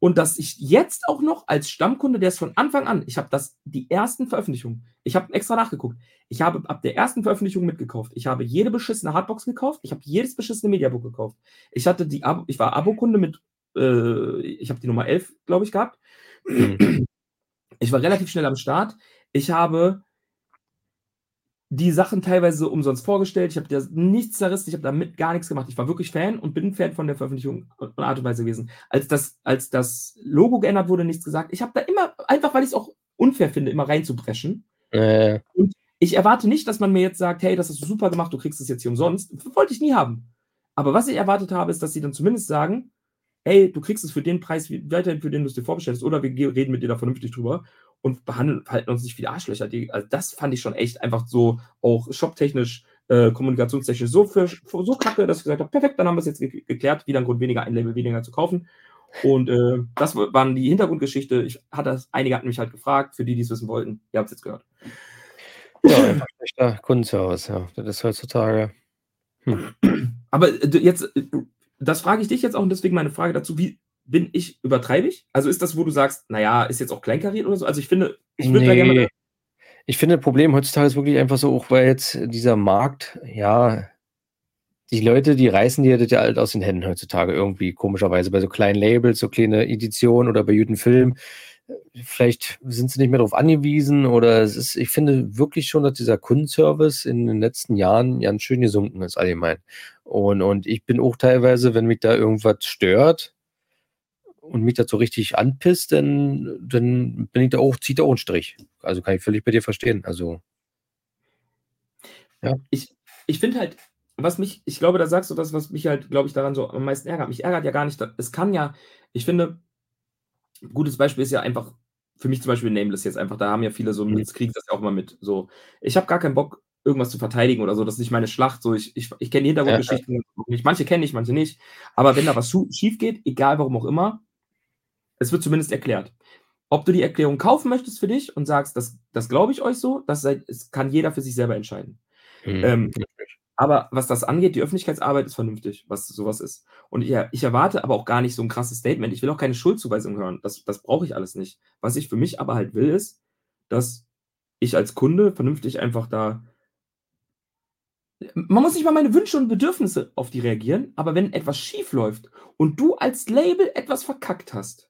und dass ich jetzt auch noch als Stammkunde, der ist von Anfang an, ich habe das, die ersten Veröffentlichungen, ich habe extra nachgeguckt, ich habe ab der ersten Veröffentlichung mitgekauft. Ich habe jede beschissene Hardbox gekauft, ich habe jedes beschissene Mediabook gekauft. Ich hatte die, Abo, ich war Abokunde mit, äh, ich habe die Nummer 11, glaube ich, gehabt. Mhm. Ich war relativ schnell am Start. Ich habe die Sachen teilweise umsonst vorgestellt. Ich habe da nichts zerrissen, ich habe damit gar nichts gemacht. Ich war wirklich Fan und bin Fan von der Veröffentlichung und Art und Weise gewesen. Als das, als das Logo geändert wurde, nichts gesagt. Ich habe da immer, einfach weil ich es auch unfair finde, immer reinzubrechen. Äh, Ich erwarte nicht, dass man mir jetzt sagt, hey, das hast du super gemacht, du kriegst es jetzt hier umsonst. Wollte ich nie haben. Aber was ich erwartet habe, ist, dass sie dann zumindest sagen, hey, du kriegst es für den Preis weiterhin, für den du es dir vorbestellst, oder wir reden mit dir da vernünftig drüber und behandeln, halten uns nicht wie die Arschlöcher. Die, also das fand ich schon echt einfach so, auch shoptechnisch, äh, kommunikationstechnisch so, für, für, so kacke, dass ich gesagt habe, perfekt, dann haben wir es jetzt ge geklärt, wieder ein Grund weniger, ein Label weniger zu kaufen. Und äh, das waren die Hintergrundgeschichte. Ich hatte das, einige hatten mich halt gefragt, für die, die es wissen wollten. Ihr habt es jetzt gehört. ja, einfach schlechter Kundenservice, ja. Das ist heutzutage. Aber äh, jetzt, äh, das frage ich dich jetzt auch und deswegen meine Frage dazu, wie bin ich übertreibig? Also ist das, wo du sagst, naja, ist jetzt auch kleinkariert oder so? Also ich finde, ich würde da gerne mal, Nee. Ich finde, das Problem heutzutage ist wirklich einfach so, auch weil jetzt dieser Markt, ja, die Leute, die reißen dir das ja halt aus den Händen heutzutage irgendwie, komischerweise, bei so kleinen Labels, so kleine Editionen oder bei jedem Film. Vielleicht sind sie nicht mehr darauf angewiesen oder es ist, ich finde wirklich schon, dass dieser Kundenservice in den letzten Jahren ganz schön gesunken ist, allgemein. Und, und ich bin auch teilweise, wenn mich da irgendwas stört und mich so richtig anpisst, dann, dann bin ich da auch, zieht da auch einen Strich. Also kann ich völlig bei dir verstehen. Also, ich, ich finde halt, was mich, ich glaube, da sagst du das, was mich halt, glaube ich, daran so am meisten ärgert. Mich ärgert ja gar nicht, es kann ja, ich finde, ein gutes Beispiel ist ja einfach, für mich zum Beispiel Nameless jetzt einfach, da haben ja viele so, Mhm. jetzt kriegen das ja auch immer mit, so, ich habe gar keinen Bock, irgendwas zu verteidigen oder so, das ist nicht meine Schlacht, so, ich, ich, ich kenne die Hintergrundgeschichten nicht, manche kenne ich, manche nicht, aber wenn da was schief geht, egal warum auch immer, es wird zumindest erklärt. Ob du die Erklärung kaufen möchtest für dich und sagst, das, das glaube ich euch so, das sei, es kann jeder für sich selber entscheiden. hm, Ähm, aber was das angeht, die Öffentlichkeitsarbeit ist vernünftig, was sowas ist. Und ich, ich erwarte aber auch gar nicht so ein krasses Statement. Ich will auch keine Schuldzuweisung hören. Das, das brauche ich alles nicht. Was ich für mich aber halt will, ist, dass ich als Kunde vernünftig einfach da man muss nicht mal meine Wünsche und Bedürfnisse auf die reagieren, aber wenn etwas schief läuft und du als Label etwas verkackt hast,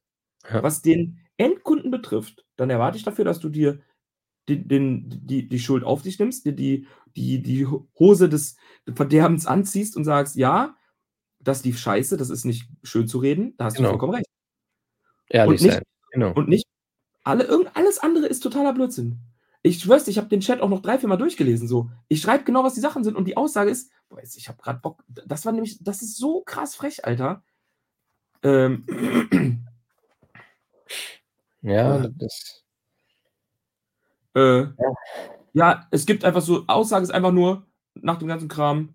Ja. was den Endkunden betrifft, dann erwarte ich dafür, dass du dir den, den, die, die Schuld auf dich nimmst, dir die, die, die Hose des Verderbens anziehst und sagst, ja, das lief scheiße, das ist nicht schön zu reden, da hast Genau. du vollkommen recht. Ehrlich Und nicht- sein. Genau. Und nicht alle, irgend, alles andere ist totaler Blödsinn. Ich schwör's ich habe den Chat auch noch drei, vier Mal durchgelesen. So. Ich schreibe genau, was die Sachen sind und die Aussage ist, boah, ich habe gerade Bock. Das war nämlich, das ist so krass frech, Alter. Ähm, Ja, Äh. das äh, ja, es gibt einfach so, Aussage ist einfach nur, nach dem ganzen Kram,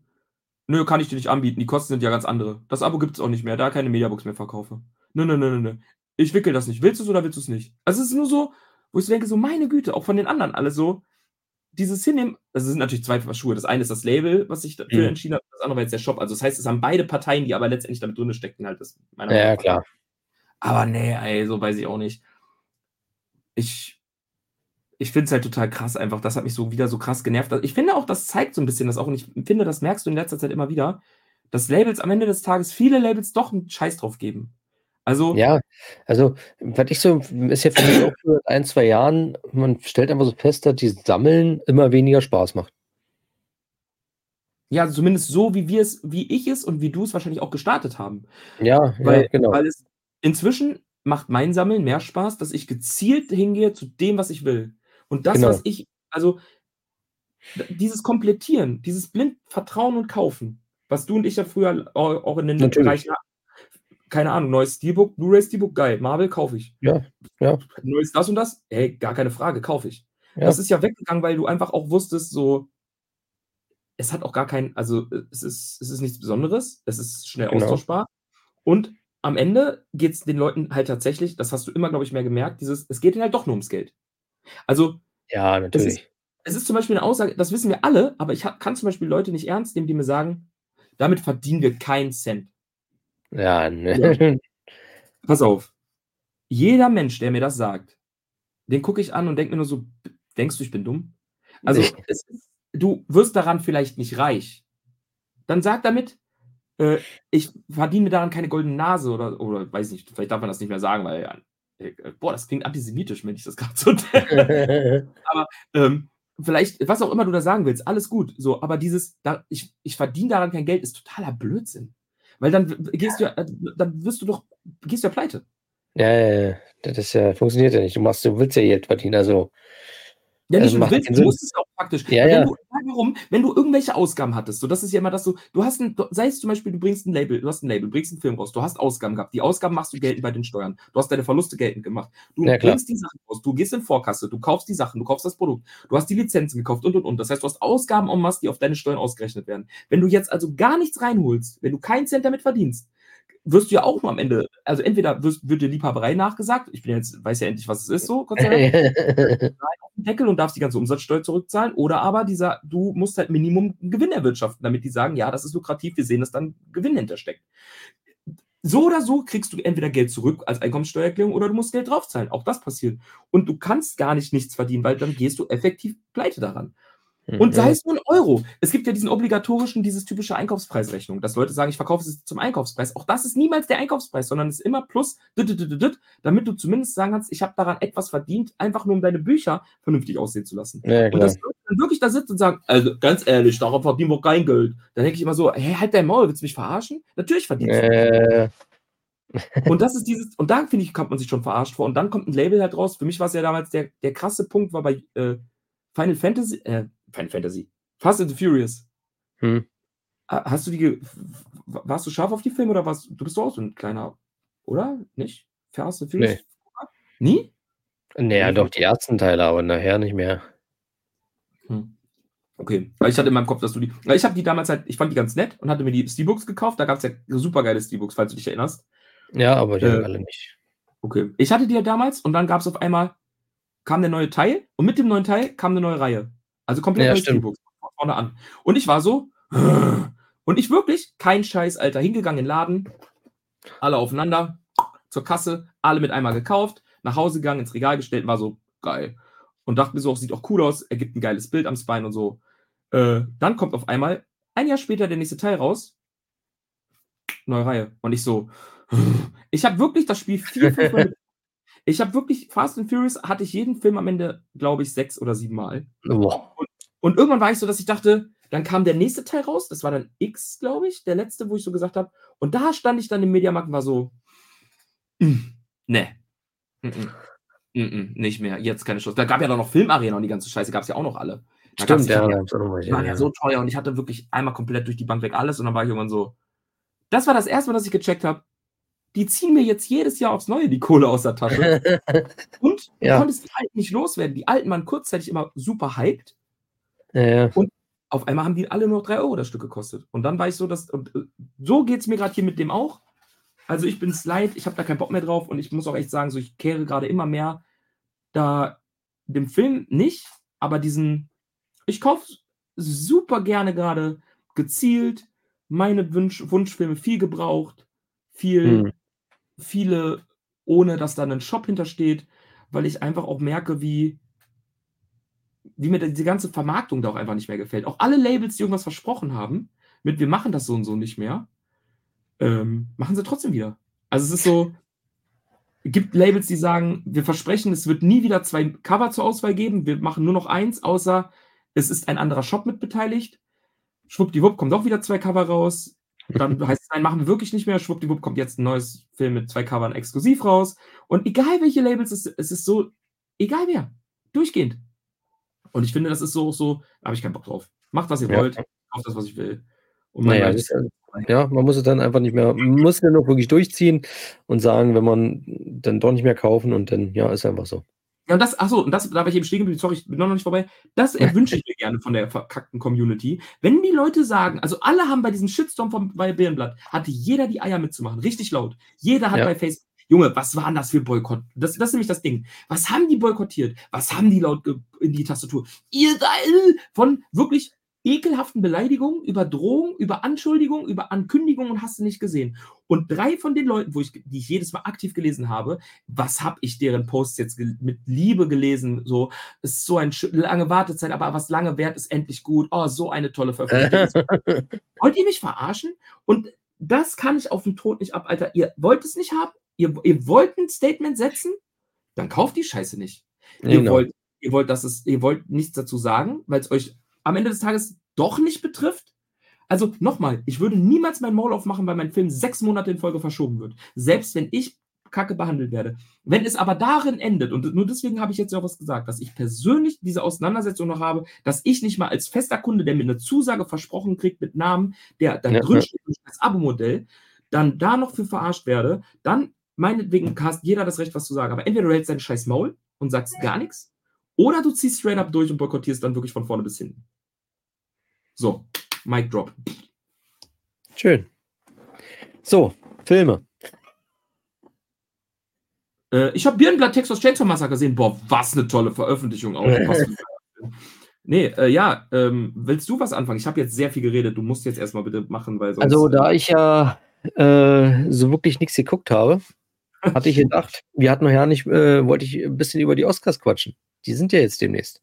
nö, kann ich dir nicht anbieten, die Kosten sind ja ganz andere. Das Abo gibt es auch nicht mehr, da keine Mediabox mehr verkaufe. Nö, nö, nö, nö, nö. Ich wickel das nicht. Willst du es oder willst du es nicht? Also es ist nur so, wo ich so denke, so meine Güte, auch von den anderen alle so, dieses Hinnehmen, also es sind natürlich zwei Paar Schuhe. Das eine ist das Label, was sich dafür Mhm. entschieden hat, das andere war jetzt der Shop. Also das heißt, es haben beide Parteien, die aber letztendlich damit drin steckten, halt das meiner Ja, Meinung nach. klar. Aber nee, ey, so weiß ich auch nicht. Ich, ich finde es halt total krass einfach. Das hat mich so wieder so krass genervt. Also Ich finde auch, das zeigt so ein bisschen das auch. Und ich finde, das merkst du in letzter Zeit immer wieder, dass Labels am Ende des Tages, viele Labels doch einen Scheiß drauf geben. Also, Ja, also, was ich so ist ja für mich auch seit ein, zwei Jahren, man stellt einfach so fest, dass dieses Sammeln immer weniger Spaß macht. ja, zumindest so, wie wir es, wie ich es und wie du es wahrscheinlich auch gestartet haben. Ja, Weil, ja, genau. weil es inzwischen macht mein Sammeln mehr Spaß, dass ich gezielt hingehe zu dem, was ich will. Und das, Genau. was ich, also dieses Komplettieren, dieses blind Vertrauen und Kaufen, was du und ich ja früher auch, in den Natürlich. Bereichen hatten. Keine Ahnung, neues Steelbook, Blu-ray Steelbook, geil, Marvel kaufe ich. Ja, ja. Neues das und das, ey, gar keine Frage, kaufe ich. Ja. Das ist ja weggegangen, weil du einfach auch wusstest, so, es hat auch gar kein, also es ist, es ist nichts Besonderes, es ist schnell Genau. austauschbar. Und am Ende geht es den Leuten halt tatsächlich, das hast du immer, glaube ich, mehr gemerkt, dieses, es geht ihnen halt doch nur ums Geld. Also, Ja, es ist, natürlich. es ist zum Beispiel eine Aussage, das wissen wir alle, aber ich kann zum Beispiel Leute nicht ernst nehmen, die mir sagen, damit verdienen wir keinen Cent. Ja, ne. <laughs> Pass auf. Jeder Mensch, der mir das sagt, den gucke ich an und denke mir nur so, denkst du, ich bin dumm? Also, es du wirst daran vielleicht nicht reich. Dann sag damit, äh, ich verdiene mir daran keine goldene Nase oder, oder weiß nicht, vielleicht darf man das nicht mehr sagen, weil, äh, boah, das klingt antisemitisch, wenn ich das gerade so <laughs> denke. <laughs> ähm, vielleicht, was auch immer du da sagen willst, alles gut. So, aber dieses, da, ich, ich verdiene daran kein Geld, ist totaler Blödsinn. Weil dann gehst du ja, äh, dann wirst du doch, gehst du ja pleite. Ja, ja, ja. Das ja, funktioniert ja nicht. Du machst, du willst ja Geld verdienen, also. Ja, Also nicht, du macht willst, du musst es auch praktisch. Ja, wenn ja. Du, warum, wenn du irgendwelche Ausgaben hattest, so das ist ja immer das so, du hast ein, du- sei es zum Beispiel, du bringst ein Label, du hast ein Label, bringst einen Film raus, du hast Ausgaben gehabt, die Ausgaben machst du geltend bei den Steuern, du hast deine Verluste geltend gemacht, du Ja, bringst die Sachen raus, du gehst in Vorkasse, du kaufst die Sachen, du kaufst das Produkt, du hast die Lizenzen gekauft und und und. Das heißt, du hast Ausgaben en masse, die auf deine Steuern ausgerechnet werden. Wenn du jetzt also gar nichts reinholst, wenn du keinen Cent damit verdienst, wirst du ja auch nur am Ende, also entweder wirst, wird dir Liebhaberei nachgesagt, ich bin jetzt, weiß ja endlich, was es ist, so, Gott sei Dank, <laughs> Deckel und darfst die ganze Umsatzsteuer zurückzahlen. Oder aber dieser, du musst halt Minimum Gewinn erwirtschaften, damit die sagen, ja, das ist lukrativ, wir sehen, dass dann Gewinn hintersteckt. So oder so kriegst du entweder Geld zurück als Einkommensteuererklärung oder du musst Geld draufzahlen. Auch das passiert. Und du kannst gar nicht nichts verdienen, weil dann gehst du effektiv pleite daran. Und sei es nur ein Euro. Es gibt ja diesen obligatorischen, dieses typische Einkaufspreisrechnung, dass Leute sagen, ich verkaufe es zum Einkaufspreis. Auch das ist niemals der Einkaufspreis, sondern es ist immer plus, damit du zumindest sagen kannst, ich habe daran etwas verdient, einfach nur um deine Bücher vernünftig aussehen zu lassen. Ja, Und dass Leute dann wirklich da sitzen und sagen, also ganz ehrlich, darauf verdienen wir kein Geld. Dann denke ich immer so, hey, halt dein Maul, willst du mich verarschen? Natürlich verdienst du. Äh, Und das ist dieses, und da finde ich, kommt man sich schon verarscht vor. Und dann kommt ein Label halt raus. Für mich war es ja damals der, der krasse Punkt, war bei äh, Final Fantasy, äh, Final Fantasy, Fast and the Furious. hm. Hast du die, warst du scharf auf die Filme oder warst du bist doch auch so ein kleiner, oder? Nicht? Fast and Furious? Nie? Naja, doch, die ersten Teile, aber nachher nicht mehr. Hm. Okay, weil ich hatte in meinem Kopf, dass du die. Ich habe die damals halt, ich fand die ganz nett und hatte mir die Steelbooks gekauft. Da gab es ja super geile Steelbooks, falls du dich erinnerst. Ja, aber die Äh, haben alle nicht. Okay. Ich hatte die ja damals und dann gab es auf einmal, kam der neue Teil und mit dem neuen Teil kam eine neue Reihe. Also komplett Ja, neue stimmt. Steelbooks von vorne an. Und ich war so, <gasps> und ich wirklich, kein Scheiß, Alter, hingegangen in den Laden, alle aufeinander, zur Kasse, alle mit einmal gekauft, nach Hause gegangen, ins Regal gestellt, war so, geil. Und dachte mir so, sieht auch cool aus, ergibt ein geiles Bild am Spine und so. Äh, dann kommt auf einmal ein Jahr später der nächste Teil raus. Neue Reihe. Und ich so, <gasps> ich habe wirklich das Spiel vier, fünf Mal. <laughs> ich habe wirklich Fast and Furious hatte ich jeden Film am Ende, glaube ich, sechs oder sieben Mal. Und, und, irgendwann war ich so, dass ich dachte, dann kam der nächste Teil raus. Das war dann X, glaube ich, der letzte, wo ich so gesagt habe. Und da stand ich dann im Mediamarkt und war so, mm, ne. Mm -mm. Mm nicht mehr. Jetzt keine Chance. Da gab ja noch Filmarena und die ganze Scheiße gab es ja auch noch alle. Da Stimmt, ja. Die, die waren ja so teuer und ich hatte wirklich einmal komplett durch die Bank weg alles und dann war ich irgendwann so. Das war das erste Mal, dass ich gecheckt habe. Die ziehen mir jetzt jedes Jahr aufs Neue die Kohle aus der Tasche. <laughs> und du ja. konntest die alten nicht loswerden. Die alten waren kurzzeitig immer super hyped. Ja. Und auf einmal haben die alle nur 3 Euro das Stück gekostet. Und dann war ich so, dass. Und äh, so geht es mir gerade hier mit dem auch. Also ich bin es leid, ich habe da keinen Bock mehr drauf und ich muss auch echt sagen, so ich kehre gerade immer mehr da dem Film nicht, aber diesen, ich kaufe super gerne gerade gezielt meine Wunsch, Wunschfilme viel gebraucht, viel, hm. Viele, ohne dass da ein Shop hintersteht, weil ich einfach auch merke, wie, wie mir diese ganze Vermarktung da auch einfach nicht mehr gefällt. Auch alle Labels, die irgendwas versprochen haben, mit wir machen das so und so nicht mehr, ähm, machen sie trotzdem wieder. Also es ist so, gibt Labels, die sagen, wir versprechen, es wird nie wieder zwei Cover zur Auswahl geben, wir machen nur noch eins, außer es ist ein anderer Shop mit beteiligt. Schwuppdiwupp kommt auch wieder zwei Cover raus. Dann <laughs> heißt es, nein, machen wir wirklich nicht mehr. Schwuppdiwupp kommt jetzt ein neues Film mit zwei Covern exklusiv raus. Und egal welche Labels, es, es ist so, egal wer, durchgehend. Und ich finde, das ist so, so, da habe ich keinen Bock drauf. Macht, was ihr ja. wollt, kauft das, was ich will. Und naja, das, ja, man muss es dann einfach nicht mehr, man muss es nur wirklich durchziehen und sagen, wenn man dann doch nicht mehr kaufen und dann, ja, ist einfach so. Ja, und das, achso, und das, da war ich eben stehen geblieben, sorry, ich bin noch nicht vorbei. Das wünsche ich mir gerne von der verkackten Community. Wenn die Leute sagen, also alle haben bei diesem Shitstorm vom, bei Bärenblatt, hatte jeder die Eier mitzumachen, richtig laut. Jeder hat ja. bei Facebook, Junge, was waren das für Boykott? Das, das ist nämlich das Ding. Was haben die boykottiert? Was haben die laut in die Tastatur? Ihr seid von wirklich ekelhaften Beleidigungen, über Drohungen, über Anschuldigungen, über Ankündigungen hast du nicht gesehen. Und drei von den Leuten, wo ich, die ich jedes Mal aktiv gelesen habe, was habe ich deren Posts jetzt mit Liebe gelesen? So, es ist so eine lange Wartezeit, aber was lange währt, ist endlich gut. Oh, so eine tolle Veröffentlichung. <laughs> Wollt ihr mich verarschen? Und das kann ich auf den Tod nicht ab, Alter. Ihr wollt es nicht haben? Ihr, ihr wollt ein Statement setzen? Dann kauft die Scheiße nicht. Ihr genau. wollt, ihr wollt, dass es, ihr wollt nichts dazu sagen, weil es euch am Ende des Tages doch nicht betrifft? Also nochmal, ich würde niemals mein Maul aufmachen, weil mein Film sechs Monate in Folge verschoben wird. Selbst wenn ich kacke behandelt werde. Wenn es aber darin endet, und nur deswegen habe ich jetzt ja auch was gesagt, dass ich persönlich diese Auseinandersetzung noch habe, dass ich nicht mal als fester Kunde, der mir eine Zusage versprochen kriegt mit Namen, der dann ja, drinsteht ja. als Abo-Modell, dann da noch für verarscht werde, dann meinetwegen hast jeder das Recht, was zu sagen. Aber entweder du hältst dein scheiß Maul und sagst gar nichts, oder du ziehst straight up durch und boykottierst dann wirklich von vorne bis hinten. So, Mic Drop. Schön. So, Filme. Äh, ich habe Birnenblatt Texas Chainsaw Massacre gesehen. Boah, was eine tolle Veröffentlichung auch. nee, äh, ja, ähm, willst du was anfangen? Ich habe jetzt sehr viel geredet. Du musst jetzt erstmal bitte machen, weil sonst. Also, da ich ja äh, so wirklich nichts geguckt habe, hatte ich gedacht, wir hatten noch ja nicht, äh, wollte ich ein bisschen über die Oscars quatschen. Die sind ja jetzt demnächst.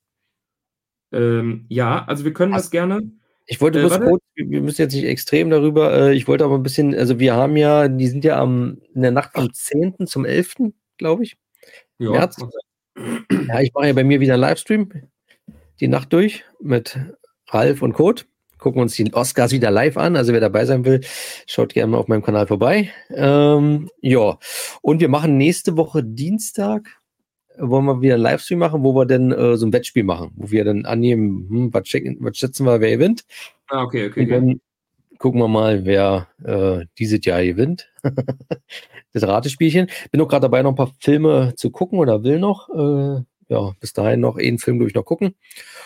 Ähm, ja, also wir können Hast, das gerne. Ich wollte äh, bloß kurz, wir müssen jetzt nicht extrem darüber, äh, ich wollte aber ein bisschen, also wir haben ja, die sind ja am, in der Nacht vom 10. zum 11., glaube ich. Ja. März. Ja, ich mache ja bei mir wieder einen Livestream, die Nacht durch mit Ralf und Kurt. Gucken uns die Oscars wieder live an. Also wer dabei sein will, schaut gerne mal auf meinem Kanal vorbei. Ähm, ja, und wir machen nächste Woche Dienstag wollen wir wieder einen Livestream machen, wo wir dann äh, so ein Wettspiel machen, wo wir dann annehmen, hm, was, checken, was schätzen wir, wer gewinnt. Ah, okay, okay. Und dann okay. gucken wir mal, wer äh, dieses Jahr gewinnt. <laughs> das Ratespielchen. Bin auch gerade dabei, noch ein paar Filme zu gucken oder will noch. Äh, ja, bis dahin noch einen Film durch noch gucken.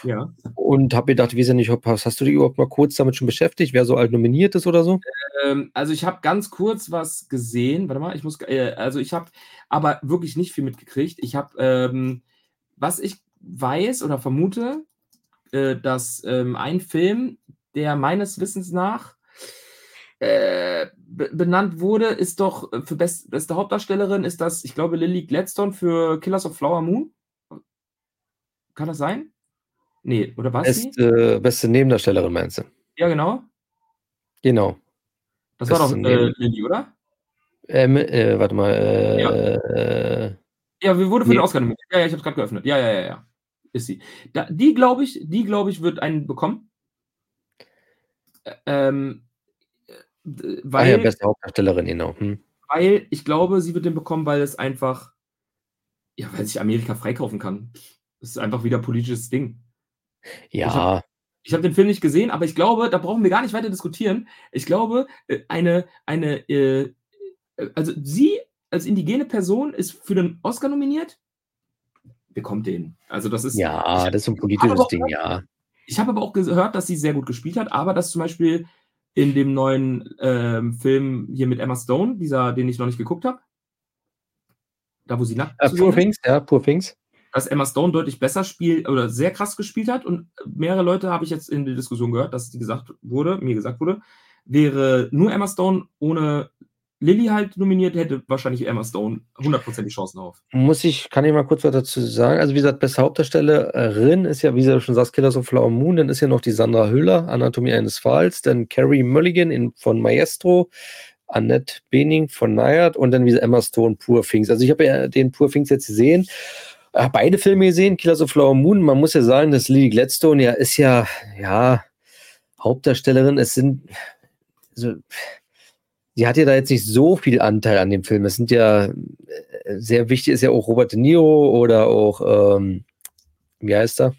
Ja. Und habe gedacht, ich weiß ja nicht, hast du dich überhaupt mal kurz damit schon beschäftigt, wer so alt nominiert ist oder so? Ähm, also ich habe ganz kurz was gesehen. Warte mal, ich muss, äh, also ich habe aber wirklich nicht viel mitgekriegt. Ich habe, ähm, was ich weiß oder vermute, äh, dass ähm, ein Film, der meines Wissens nach äh, benannt wurde, ist doch für best, beste Hauptdarstellerin ist das, ich glaube, Lily Gladstone für Killers of Flower Moon. Kann das sein? Nee, oder was? Beste, beste Nebendarstellerin, meinst du? Ja, genau. Genau. Das war doch äh, Lilly, oder? Ähm, äh, warte mal. Äh, Ja. äh, Ja, wir wurde für Nee. den Oscar nominiert. Ja, ja, ich habe es gerade geöffnet. Ja, ja, ja, ja. Ist sie. Da, die glaube ich, die glaube ich, wird einen bekommen. Ähm, äh, d- ah weil, ja, beste Hauptdarstellerin, genau. Hm. weil ich glaube, sie wird den bekommen, weil es einfach, ja, weil sich Amerika freikaufen kann. Das ist einfach wieder politisches Ding. Ja, Ich habe den Film nicht gesehen, aber ich glaube, da brauchen wir gar nicht weiter diskutieren. Ich glaube, äh, eine, eine, äh, äh, also sie als indigene Person ist für den Oscar nominiert, bekommt den. Also das ist, ja, ich- das ist ein politisches auch- Ding, ja. Ich habe aber auch gehört, dass sie sehr gut gespielt hat, aber dass zum Beispiel in dem neuen ähm, Film hier mit Emma Stone, dieser, den ich noch nicht geguckt habe, da wo sie nackt Äh, zu Poor Things, ja, Poor Things. Dass Emma Stone deutlich besser spielt oder sehr krass gespielt hat und mehrere Leute habe ich jetzt in der Diskussion gehört, dass die gesagt wurde, mir gesagt wurde, wäre nur Emma Stone ohne Lilly halt nominiert, hätte wahrscheinlich Emma Stone hundertprozentig Chancen auf. Muss ich, kann ich mal kurz was dazu sagen? Also, wie gesagt, beste Hauptdarstellerin ist ja, wie du schon sagst, Killers of Flower Moon. Dann ist ja noch die Sandra Hüller, Anatomie eines Falls. Dann Carrie Mulligan in, von Maestro, Annette Bening von Nayad und dann wie Emma Stone, Poor Things. Also, ich habe ja den Poor Things jetzt gesehen. Äh, beide Filme gesehen, Killers of Flower Moon. Man muss ja sagen, dass Lily Gladstone ja ist ja, ja, Hauptdarstellerin. Es sind, also, sie hat ja da jetzt nicht so viel Anteil an dem Film. Es sind ja, äh, sehr wichtig ist ja auch Robert De Niro oder auch, ähm, wie heißt er?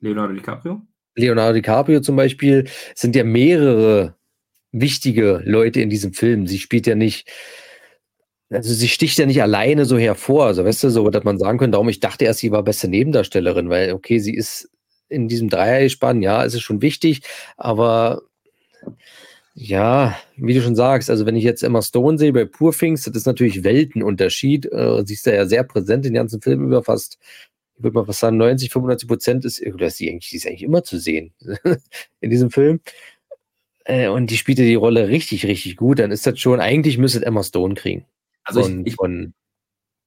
Leonardo DiCaprio? Leonardo DiCaprio zum Beispiel. Es sind ja mehrere wichtige Leute in diesem Film. Sie spielt ja nicht, also sie sticht ja nicht alleine so hervor. Also weißt du, so, dass man sagen könnte, darum, ich dachte erst, sie war beste Nebendarstellerin, weil, okay, sie ist in diesem Dreiergespann, ja, es ist schon wichtig, aber ja, wie du schon sagst, also wenn ich jetzt Emma Stone sehe bei Poor Things, das ist natürlich Weltenunterschied. Äh, sie ist da ja sehr präsent den ganzen Film über fast, ich würde mal fast sagen, 90, 95 Prozent ist, oder ist sie eigentlich, die ist eigentlich immer zu sehen <laughs> in diesem Film. Äh, und die spielte die Rolle richtig, richtig gut. Dann ist das schon, eigentlich müsste Emma Stone kriegen. Also von, ich, ich, von,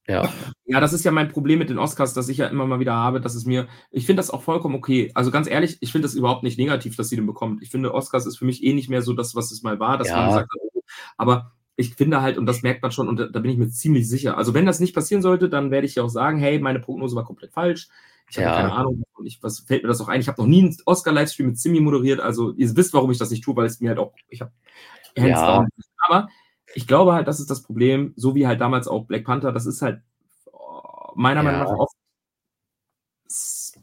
ja. Ja, das ist ja mein Problem mit den Oscars, dass ich ja immer mal wieder habe, dass es mir, ich finde das auch vollkommen okay. Also ganz ehrlich, ich finde das überhaupt nicht negativ, dass sie den bekommt. Ich finde, Oscars ist für mich eh nicht mehr so das, was es mal war, dass Ja. man hat, oh, aber ich finde halt, und das merkt man schon, und da, da bin ich mir ziemlich sicher. Also wenn das nicht passieren sollte, dann werde ich ja auch sagen, hey, meine Prognose war komplett falsch. Ich habe Ja. keine Ahnung, und ich, was fällt mir das auch ein? Ich habe noch nie einen Oscar-Livestream mit Simi moderiert, also ihr wisst, warum ich das nicht tue, weil es mir halt auch, ich habe hands Ja. down. Aber ich glaube halt, das ist das Problem, so wie halt damals auch Black Panther, das ist halt oh, meiner Ja. Meinung nach oft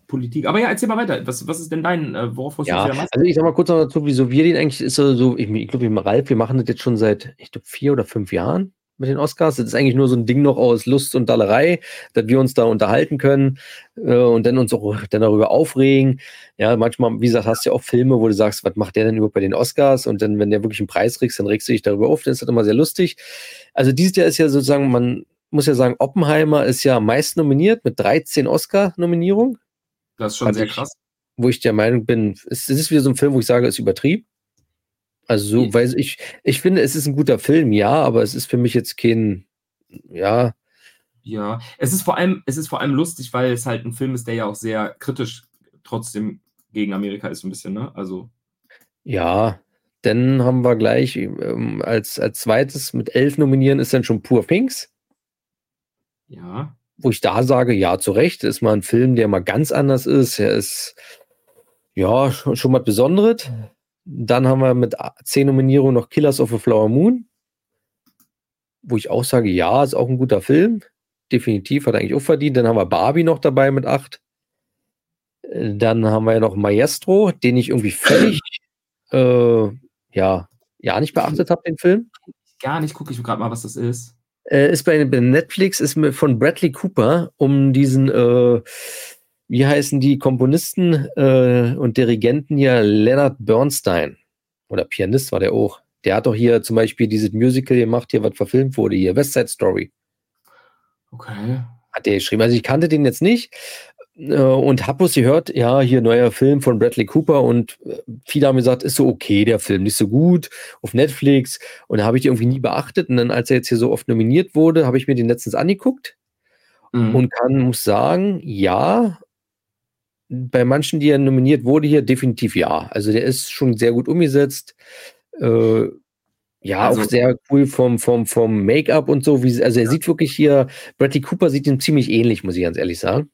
Politik. Aber ja, erzähl mal weiter. Was, was ist denn dein, äh, worauf du Ja, dich am meisten? also ich sag mal kurz noch dazu, wieso wir den eigentlich ist so, so ich, ich glaube, Ralf, wir machen das jetzt schon seit, ich glaube, vier oder fünf Jahren mit den Oscars. Das ist eigentlich nur so ein Ding noch aus Lust und Dallerei, dass wir uns da unterhalten können äh, und dann uns auch dann darüber aufregen. Ja, manchmal, wie gesagt, hast du ja auch Filme, wo du sagst, was macht der denn überhaupt bei den Oscars? Und dann, wenn der wirklich einen Preis kriegst, dann regst du dich darüber auf, dann ist das immer sehr lustig. Also dieses Jahr ist ja sozusagen, man muss ja sagen, Oppenheimer ist ja am meisten nominiert mit 13 Oscar-Nominierungen Das ist schon fand sehr ich- krass. wo ich der Meinung bin, es, es ist wieder so ein Film, wo ich sage, es ist übertrieben. Also so, Ich- weil ich, ich finde, es ist ein guter Film, ja, aber es ist für mich jetzt kein, ja, Ja, es ist vor allem, es ist vor allem lustig, weil es halt ein Film ist, der ja auch sehr kritisch trotzdem gegen Amerika ist, so ein bisschen, ne? Also, ja. Dann haben wir gleich ähm, als, als zweites mit elf nominieren ist dann schon Poor Things, ja. wo ich da sage, ja, zu Recht, ist mal ein Film, der mal ganz anders ist. Er ist ja schon, schon mal Besonderes. Dann haben wir mit a- zehn Nominierungen noch Killers of a Flower Moon, wo ich auch sage, ja, ist auch ein guter Film. Definitiv, hat er eigentlich auch verdient. Dann haben wir Barbie noch dabei mit acht. Äh, Dann haben wir ja noch Maestro, den ich irgendwie völlig, <clears throat> äh, ja, ja, nicht beachtet habe, den Film. Gar nicht, gucke ich gerade mal, was das ist. Äh, ist bei, bei Netflix, ist von Bradley Cooper um diesen, äh, wie heißen die Komponisten äh, und Dirigenten hier, Leonard Bernstein. Oder Pianist war der auch. Der hat doch hier zum Beispiel dieses Musical gemacht, hier, was verfilmt wurde, hier, West Side Story. Okay. Hat der geschrieben. Also ich kannte den jetzt nicht äh, und hab bloß gehört, ja, hier neuer Film von Bradley Cooper und äh, viele haben gesagt, ist so okay, der Film, nicht so gut, auf Netflix und da habe ich irgendwie nie beachtet und dann, als er jetzt hier so oft nominiert wurde, habe ich mir den letztens angeguckt Mhm. und kann, muss sagen, ja, bei manchen, die er nominiert wurde, hier definitiv ja. Also der ist schon sehr gut umgesetzt. Äh, ja, also, auch sehr cool vom, vom, vom Make-up und so. Wie, also er ja. sieht wirklich hier, Bradley Cooper sieht ihm ziemlich ähnlich, muss ich ganz ehrlich sagen.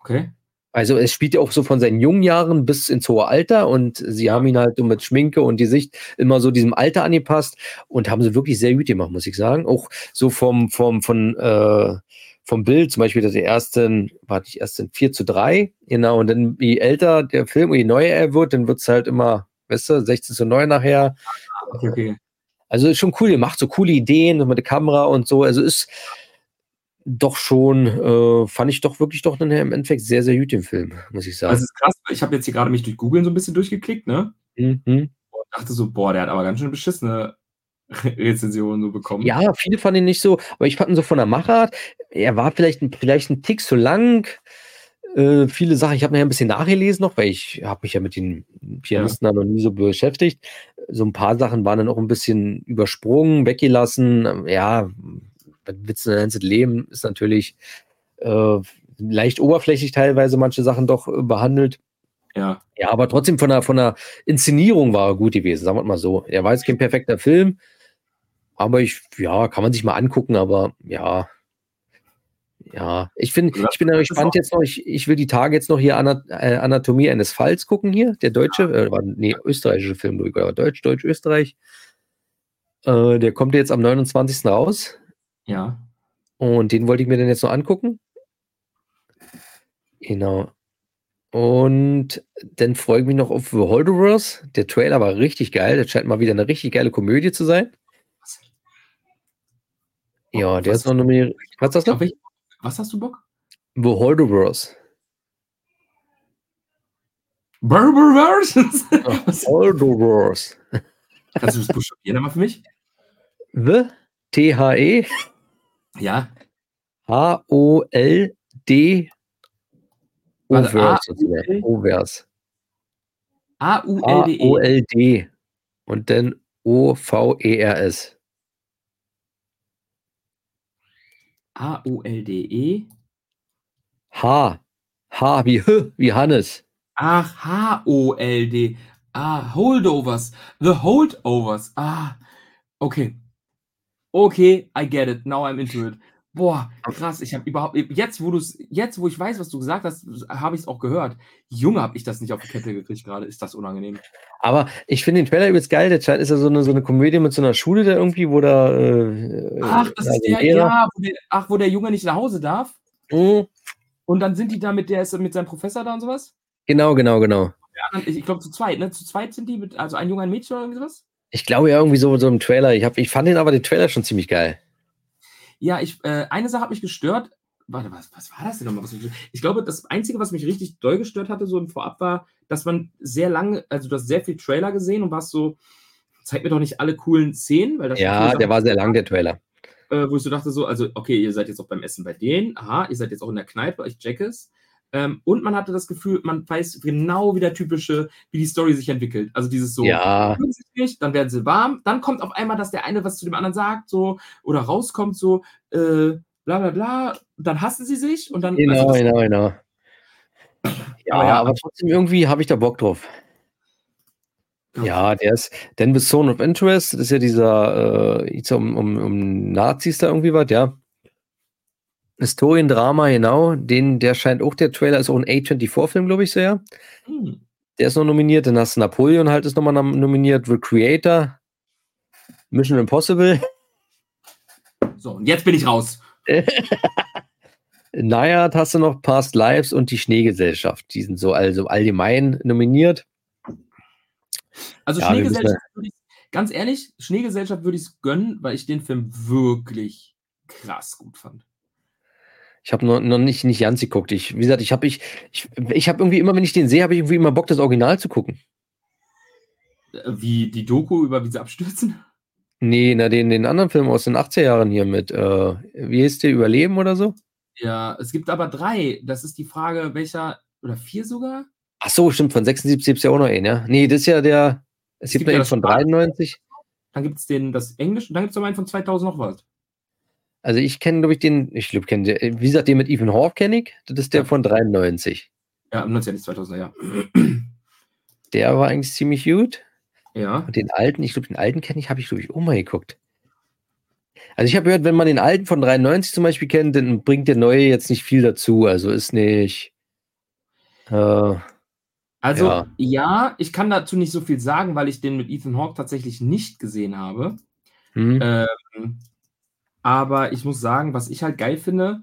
Okay. Also es spielt ja auch so von seinen jungen Jahren bis ins hohe Alter und sie haben ihn halt so mit Schminke und die Sicht immer so diesem Alter angepasst und haben sie wirklich sehr gut gemacht, muss ich sagen. Auch so vom, vom, von, äh, vom Bild, zum Beispiel, dass er erst in, warte ich, erst in 4 zu 3, genau, und dann je älter der Film, je neuer er wird, dann wird es halt immer, weißt du, 16 zu 9 nachher. Okay, okay. Also ist schon cool, ihr macht so coole Ideen mit der Kamera und so. Also ist doch schon, äh, fand ich doch wirklich doch im Endeffekt sehr, sehr gut den Film, muss ich sagen. Das ist krass, ich habe jetzt hier gerade mich durch Google so ein bisschen durchgeklickt, ne? Mhm. Und dachte so, boah, der hat aber ganz schön beschissene <laughs> Rezensionen so bekommen. Ja, viele fanden ihn nicht so, aber ich fand ihn so von der Machart, er war vielleicht, vielleicht ein Tick zu lang. Äh, viele Sachen, ich habe nachher ein bisschen nachgelesen noch, weil ich habe mich ja mit den Pianisten ja. noch nie so beschäftigt. So ein paar Sachen waren dann auch ein bisschen übersprungen, weggelassen. Ja, Witz in ganzes Leben ist natürlich äh, leicht oberflächlich teilweise manche Sachen doch äh, behandelt. Ja. Ja, aber trotzdem von der, von der Inszenierung war er gut gewesen, sagen wir mal so. Er war jetzt kein perfekter Film, aber ich, ja, kann man sich mal angucken, aber ja, ja, ich finde, ich bin gespannt jetzt noch. Ich, ich will die Tage jetzt noch hier äh, Anatomie eines Falls gucken hier. Der deutsche, äh, war, nee, österreichische Film, oder Deutsch, Deutsch, Österreich. Äh, der kommt jetzt am 29. raus. Ja. Und den wollte ich mir dann jetzt noch angucken. Genau. Und dann freue ich mich noch auf The Holderverse. Der Trailer war richtig geil. Das scheint mal wieder eine richtig geile Komödie zu sein. Ja, der was ist noch nominiert. Was ist das noch? Was hast du Bock? The Holderverse. Burberverse? Holderverse. Kannst du das buchstabieren einmal für mich? The T-H-E. Ja. H-O-L-D. Overs. A-U-L-D-E. O-L-D. Und dann O-V-E-R-S. A-U-L-D-E. H. H wie H, wie Hannes. Ach, H-O-L-D. Ah, Holdovers. The Holdovers. Ah, okay. Okay, I get it. Now I'm into it. Boah, krass. Ich habe überhaupt jetzt, wo du jetzt, wo ich weiß, was du gesagt hast, habe ich es auch gehört. Junge, habe ich das nicht auf die Kette gekriegt gerade. Ist das unangenehm? Aber ich finde den Trailer übelst geil. Der Chat ist ja so eine, so eine Komödie mit so einer Schule da irgendwie, wo da. Äh, ach, das ist der, ja, wo der, ach, wo der Junge nicht nach Hause darf. Mhm. Und dann sind die da mit der, ist mit seinem Professor da und sowas? Genau, genau, genau. Ich glaube zu zweit, ne? Zu zweit sind die mit, also ein Junge, ein Mädchen oder irgendwie sowas? Ich glaube ja irgendwie so, so im Trailer. Ich, hab, ich fand den aber den Trailer schon ziemlich geil. Ja, ich, äh, eine Sache hat mich gestört. Warte, was, was war das denn nochmal? Ich glaube, das Einzige, was mich richtig doll gestört hatte, so im Vorab war, dass man sehr lange, also du hast sehr viel Trailer gesehen und warst so, zeig mir doch nicht alle coolen Szenen, weil das Ja, der war sehr lang, der Trailer. Äh, wo ich so dachte, so, also, okay, ihr seid jetzt auch beim Essen bei denen, aha, ihr seid jetzt auch in der Kneipe, ich check es. Ähm, und man hatte das Gefühl, man weiß genau, wie der typische, wie die Story sich entwickelt. Also dieses so, ja. dann werden sie warm, dann kommt auf einmal, dass der eine was zu dem anderen sagt, so, oder rauskommt, so, äh, bla bla bla, dann hassen sie sich und dann. Genau, also genau, genau. Ja, ja, aber trotzdem irgendwie habe ich da Bock drauf. Ja, der ist the Zone of Interest, das ist ja dieser, äh, um, um, um Nazis da irgendwie was, ja. Historiendrama, genau. Den, der scheint auch, der Trailer ist auch ein A24-Film, glaube ich, sehr. Hm. Der ist noch nominiert. Dann hast du Napoleon halt ist nochmal nominiert. The Creator. Mission Impossible. So, und jetzt bin ich raus. <laughs> naja, hast du noch Past Lives und die Schneegesellschaft. Die sind so also allgemein nominiert. Also ja, Schneegesellschaft würde ich, ganz ehrlich, Schneegesellschaft würde ich es gönnen, weil ich den Film wirklich krass gut fand. Ich habe noch, noch nicht, nicht ganz geguckt. Ich, wie gesagt, ich habe ich, ich, ich hab irgendwie immer, wenn ich den sehe, habe ich irgendwie immer Bock, das Original zu gucken. Äh, wie die Doku über wie sie abstürzen? Nee, na, den, den anderen Film aus den 80er Jahren hier mit, äh, wie heißt der, Überleben oder so? Ja, es gibt aber drei. Das ist die Frage, welcher, oder vier sogar? Ach so, stimmt, von 76 gibt es ja auch noch einen, ja. Nee, das ist ja der, es, es gibt, gibt ja einen von 93. Dann gibt es den, das Englische, dann gibt es noch einen von 2000 noch was. Also ich kenne, glaube ich, den, ich glaube, kenne, wie gesagt, den mit Ethan Hawke kenne ich. Das ist der von 93. Ja, 90er, nicht 2000er, ja. Der war eigentlich ziemlich gut. Ja. Und den alten, ich glaube, den alten kenne ich, habe ich, glaube ich, auch mal geguckt. Also ich habe gehört, wenn man den alten von 93 zum Beispiel kennt, dann bringt der neue jetzt nicht viel dazu. Also ist nicht. Äh, Also, Ja. ja. ich kann dazu nicht so viel sagen, weil ich den mit Ethan Hawke tatsächlich nicht gesehen habe. hm, Ähm, aber ich muss sagen, was ich halt geil finde,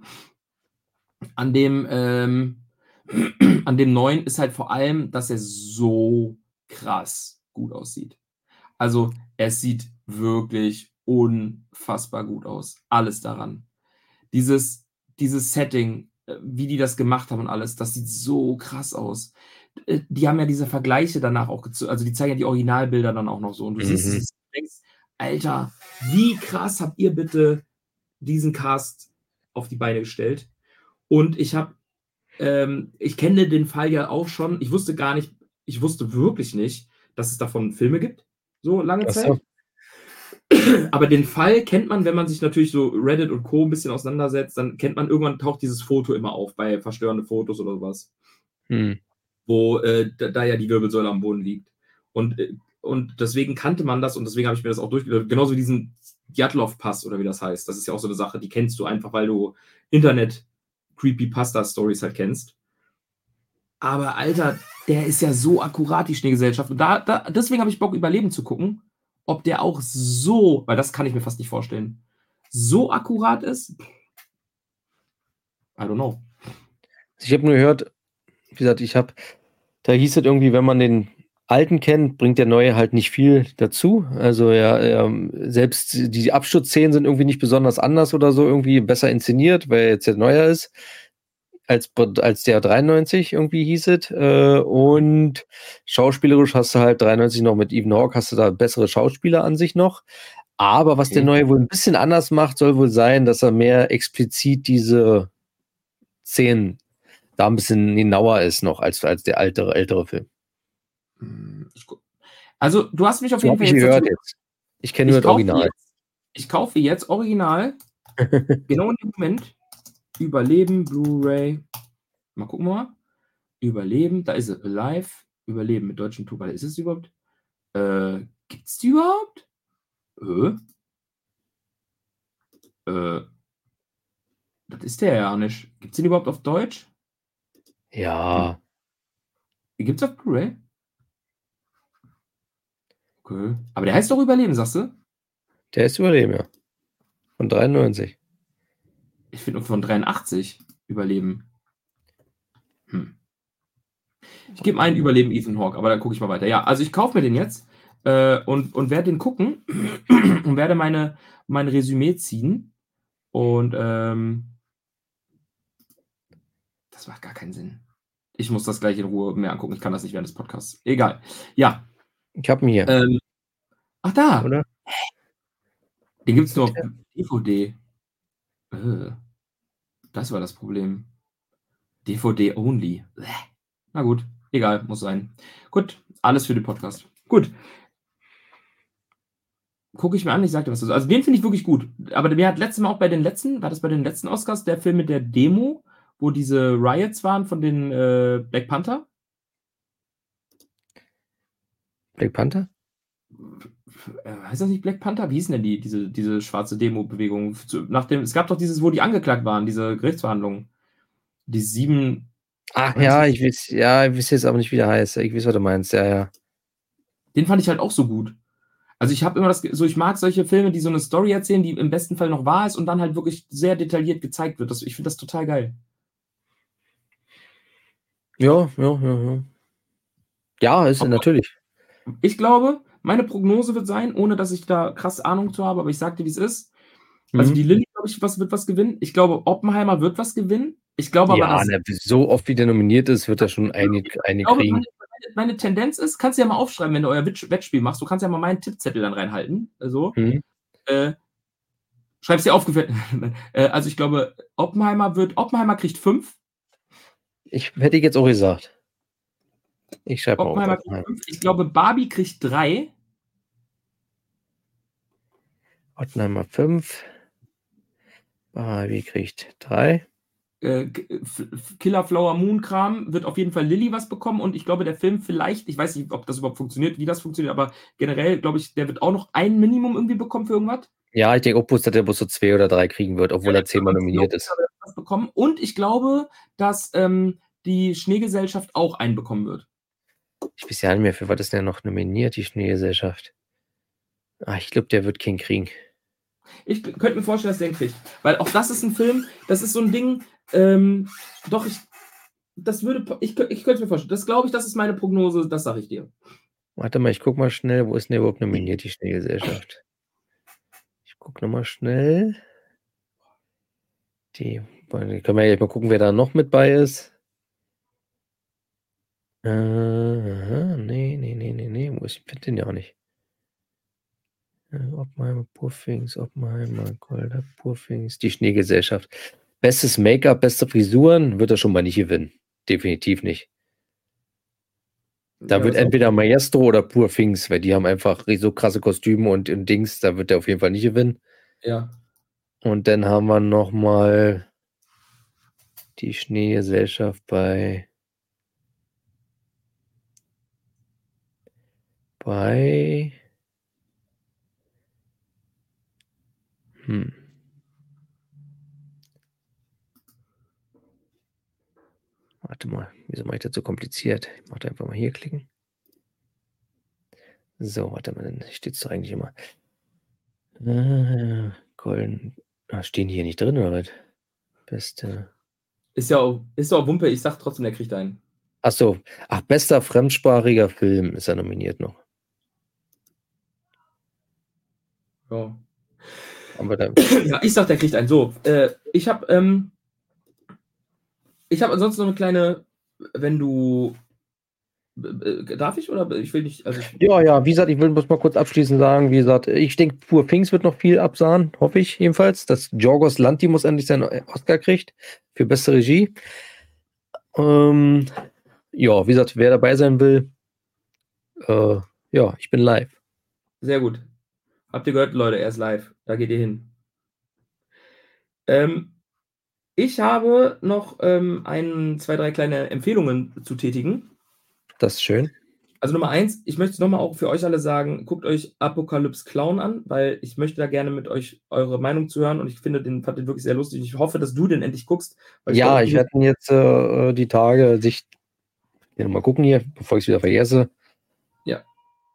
an dem, ähm, <clears throat> an dem neuen ist halt vor allem, dass er so krass gut aussieht. Also, es sieht wirklich unfassbar gut aus. Alles daran. Dieses, dieses Setting, äh, wie die das gemacht haben und alles, das sieht so krass aus. Äh, Die haben ja diese Vergleiche danach auch gezogen, also die zeigen ja die Originalbilder dann auch noch so. Und du siehst Mhm. du denkst, Alter, wie krass habt ihr bitte diesen Cast auf die Beine gestellt? Und ich habe, ähm, ich kenne den Fall ja auch schon. Ich wusste gar nicht, ich wusste wirklich nicht, dass es davon Filme gibt, so lange Ach Zeit. so. <clears throat> Aber den Fall kennt man, wenn man sich natürlich so Reddit und Co. ein bisschen auseinandersetzt, dann kennt man irgendwann taucht dieses Foto immer auf bei verstörende Fotos oder sowas, hm. wo äh, da, da ja die Wirbelsäule am Boden liegt. Und, äh, und deswegen kannte man das und deswegen habe ich mir das auch durchgelesen. Genauso wie diesen Djatlov-Pass oder wie das heißt. Das ist ja auch so eine Sache, die kennst du einfach, weil du Internet-Creepypasta-Stories halt kennst. Aber Alter, der ist ja so akkurat, die Schneegesellschaft. Und da, da, deswegen habe ich Bock, Überleben zu gucken, ob der auch so, weil das kann ich mir fast nicht vorstellen, so akkurat ist. I don't know. Ich habe nur gehört, wie gesagt, ich habe, da hieß es irgendwie, wenn man den alten kennt, bringt der neue halt nicht viel dazu. Also ja, ähm, selbst die Absturzszenen sind irgendwie nicht besonders anders oder so, irgendwie besser inszeniert, weil er jetzt der neuer ist. Als, als der 93 irgendwie hieß es. Äh, und schauspielerisch hast du halt 93 noch mit Ethan Hawke, hast du da bessere Schauspieler an sich noch. Aber was der neue wohl ein bisschen anders macht, soll wohl sein, dass er mehr explizit diese Szenen da ein bisschen genauer ist noch als, als der ältere, ältere Film. Hm, Also, du hast mich auf jeden Fall ich jetzt jetzt. Ich kenne nur das Original. jetzt, ich kaufe jetzt original, <laughs> genau in dem Moment, Überleben, Blu-ray. Mal gucken wir mal. Überleben, da ist es. Alive, Überleben mit deutschen Tuba. Ist es überhaupt? Äh, gibt's die überhaupt? Äh? Äh, das ist der ja nicht. Gibt's den überhaupt auf Deutsch? Ja, Gibt's auf Blu-ray? Okay. Aber der heißt doch Überleben, sagst du? der ist Überleben, ja. Von 93. Ich finde von 83 Überleben. Hm. Ich gebe einen Überleben Ethan Hawke, aber dann gucke ich mal weiter. Ja, also ich kaufe mir den jetzt äh, und, und werde den gucken <clears throat> und werde meine, mein Resümee ziehen. Und ähm, das macht gar keinen Sinn. Ich muss das gleich in Ruhe mehr angucken. Ich kann das nicht während des Podcasts. Egal. Ja. Ich habe ihn hier, Ähm, ach da. oder? Den gibt es nur auf DVD. Äh, das war das Problem. DVD only. Na gut, egal, muss sein. Gut, alles für den Podcast. Gut. Gucke ich mir an, ich sagte was. Also den finde ich wirklich gut. Aber mir hat letztes Mal auch bei den letzten, war das bei den letzten Oscars, der Film mit der Demo, wo diese Riots waren von den äh, Black Panther? Black Panther? Äh, heißt das nicht Black Panther? Wie hieß denn die, diese, diese schwarze Demo-Bewegung? Es gab doch dieses, wo die angeklagt waren, diese Gerichtsverhandlungen. Die sieben. Ach ja, ich weiß, ja, ich weiß jetzt aber nicht, wie der heißt. Ich weiß, was du meinst, ja, ja. Den fand ich halt auch so gut. Also ich habe immer das, so ich mag solche Filme, die so eine Story erzählen, die im besten Fall noch wahr ist und dann halt wirklich sehr detailliert gezeigt wird. Das, ich finde das total geil. Ja, ja, ja, ja. Ja, ist Aber- natürlich. Ich glaube, meine Prognose wird sein, ohne dass ich da krass Ahnung zu habe, aber ich sagte, wie es ist. Also Mhm. die Lilly, glaube ich, was wird was gewinnen. Ich glaube, Oppenheimer wird was gewinnen. Ich glaube aber, Ja, dass ne, so oft wie der nominiert ist, wird er schon einige, glaube, kriegen. meine, meine, Tendenz ist, kannst du ja mal aufschreiben, wenn du euer Wett- Wettspiel machst. Du kannst ja mal meinen Tippzettel dann reinhalten. Also, Hm? äh, schreib's dir aufgefällt. <laughs> äh, also, ich glaube, Oppenheimer wird, Oppenheimer kriegt fünf. Ich hätte jetzt auch gesagt. Ich schreibe mal Oppenheimer kriegt fünf. Ich glaube, Barbie kriegt drei. Ottenheimer 5. Barbie kriegt 3. äh, Killer Flower Moon Kram wird auf jeden Fall Lilly was bekommen und ich glaube, der Film vielleicht, ich weiß nicht, ob das überhaupt funktioniert, wie das funktioniert, aber generell glaube ich, der wird auch noch ein Minimum irgendwie bekommen für irgendwas. Ja, ich denke auch bloß, dass der bloß so zwei oder drei kriegen wird, obwohl ja, er zehnmal nominiert ist. Bekommen. Und ich glaube, dass ähm, die Schneegesellschaft auch einen bekommen wird. Ich weiß ja nicht mehr, für was ist der noch nominiert, die Schneegesellschaft? Ah, ich glaube, der wird King kriegen. Ich könnte mir vorstellen, dass der ihn kriegt. Weil auch das ist ein Film, das ist so ein Ding, ähm, doch, ich, das würde, ich, ich könnte mir vorstellen, das glaube ich, das ist meine Prognose, das sage ich dir. Warte mal, ich gucke mal schnell, wo ist denn überhaupt nominiert, die Schneegesellschaft? Ich gucke nochmal schnell. Die, können wir ja mal gucken, wer da noch mit bei ist. Äh, nee, nee, nee, nee, nee, wo ist, ich finde den ja auch nicht. Äh, Oppenheimer, Puffings, Oppenheimer, Golda, Puffings, die Schneegesellschaft. Bestes Make-up, beste Frisuren wird er schon mal nicht gewinnen. Definitiv nicht. Da ja, wird entweder Maestro oder Purfings, weil die haben einfach so krasse Kostüme und, und Dings, da wird er auf jeden Fall nicht gewinnen. Ja. Und dann haben wir nochmal die Schneegesellschaft bei bei hm. Warte mal, wieso mache ich das so kompliziert? Ich mache einfach mal hier klicken. So, warte mal, dann steht es doch eigentlich immer. Äh, Golden. Ah, stehen hier nicht drin, oder was? Beste. Ist ja auch, ist auch Wumpe, ich sag trotzdem, der kriegt einen. Ach so. Ach, bester fremdsprachiger Film ist er nominiert noch. Ja. ja, ich sag, der kriegt einen. So, äh, ich habe ähm, ich habe ansonsten noch eine kleine, wenn du. Äh, darf ich oder ich will nicht. Also ich, ja, ja, wie gesagt, ich will muss mal kurz abschließend sagen, wie gesagt, ich denke, Pur Pings wird noch viel absahen, hoffe ich jedenfalls, dass Jorgos Lantimos endlich seinen Oscar kriegt für beste Regie. Ähm, ja, wie gesagt, wer dabei sein will, äh, ja, ich bin live. Sehr gut. Habt ihr gehört, Leute, er ist live. Da geht ihr hin. Ähm, ich habe noch ähm, ein, zwei, drei kleine Empfehlungen zu tätigen. Das ist schön. Also Nummer eins, ich möchte nochmal auch für euch alle sagen, guckt euch Apocalypse Clown an, weil ich möchte da gerne mit euch eure Meinung zu hören und ich finde den, fand den wirklich sehr lustig. Ich hoffe, dass du den endlich guckst. ja, ich, ich werde jetzt äh, die Tage sich mal gucken hier, bevor ich es wieder vergesse. Ja,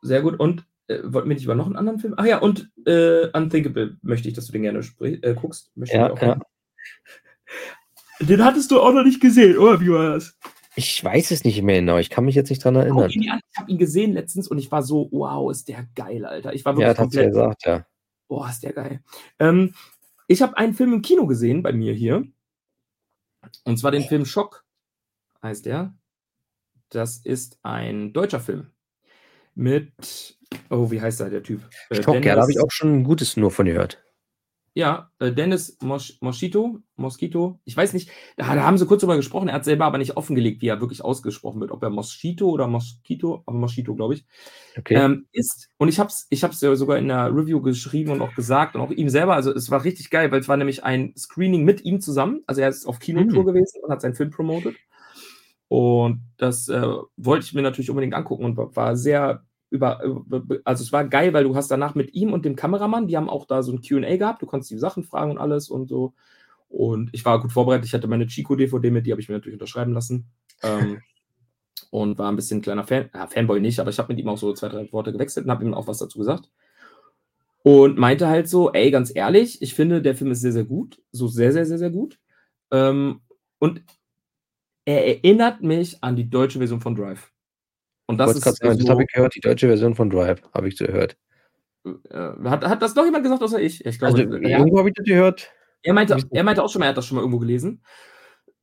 sehr gut. Und äh, wollten wir nicht über noch einen anderen Film? Ach ja, und äh, Unthinkable möchte ich, dass du den gerne äh, guckst. Möchte ja, ja. Den hattest du auch noch nicht gesehen, oder wie war das? Ich weiß es nicht mehr genau. Ich kann mich jetzt nicht dran erinnern. Ich habe ihn gesehen letztens und ich war so, wow, ist der geil, Alter. Ich war wirklich ja, komplett. Ja gesagt, ja. Boah, ist der geil. Ähm, ich habe einen Film im Kino gesehen bei mir hier. Und zwar den Film Schock, heißt der. Das ist ein deutscher Film. Mit, oh, wie heißt da der Typ? Äh, ja, da habe ich auch schon ein Gutes nur von gehört. Ja, äh, Dennis Mos Moschito, Mosquito, ich weiß nicht, da, da, haben sie kurz drüber gesprochen, er hat selber aber nicht offengelegt, wie er wirklich ausgesprochen wird, ob er Moschito oder Mosquito, aber Moschito, glaube ich, okay. ähm, ist. Und ich habe es ich hab's ja sogar in der Review geschrieben und auch gesagt und auch ihm selber, also es war richtig geil, weil es war nämlich ein Screening mit ihm zusammen, also er ist auf Kinotour mhm. gewesen und hat seinen Film promotet. Und das äh, wollte ich mir natürlich unbedingt angucken und war sehr über, also es war geil, weil du hast danach mit ihm und dem Kameramann, die haben auch da so ein QA gehabt, du konntest die Sachen fragen und alles und so. Und ich war gut vorbereitet, ich hatte meine Chico-DVD mit, die habe ich mir natürlich unterschreiben lassen. Ähm, <laughs> und war ein bisschen kleiner Fan, ja, Fanboy nicht, aber ich habe mit ihm auch so zwei, drei Worte gewechselt und habe ihm auch was dazu gesagt. Und meinte halt so, ey, ganz ehrlich, ich finde, der Film ist sehr, sehr gut, so sehr, sehr, sehr, sehr gut. Ähm, und er erinnert mich an die deutsche Version von Drive. Und das ist sagen, so, das habe ich gehört, die deutsche Version von Drive, habe ich gehört. Äh, hat, hat das noch jemand gesagt, außer ich? ich glaube, also, ja. irgendwo habe ich das gehört. Er meinte, er meinte auch schon mal, er hat das schon mal irgendwo gelesen.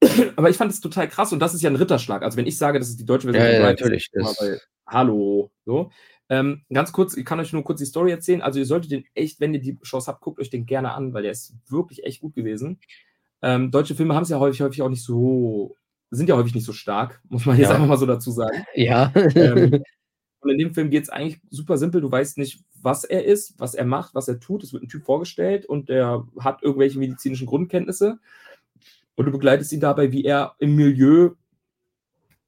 <clears throat> Aber ich fand es total krass und das ist ja ein Ritterschlag. Also wenn ich sage, das ist die deutsche Version ja, von Drive, ja, natürlich. Ist bei, Hallo, so. Ähm, ganz kurz, ich kann euch nur kurz die Story erzählen. Also ihr solltet den echt, wenn ihr die Chance habt, guckt euch den gerne an, weil der ist wirklich echt gut gewesen. Ähm, deutsche Filme haben es ja häufig, häufig auch nicht so sind ja häufig nicht so stark, muss man jetzt ja. einfach mal so dazu sagen. Ja. ähm, <laughs> und in dem Film geht es eigentlich super simpel. Du weißt nicht, was er ist, was er macht, was er tut. Es wird ein Typ vorgestellt und der hat irgendwelche medizinischen Grundkenntnisse. Und du begleitest ihn dabei, wie er im Milieu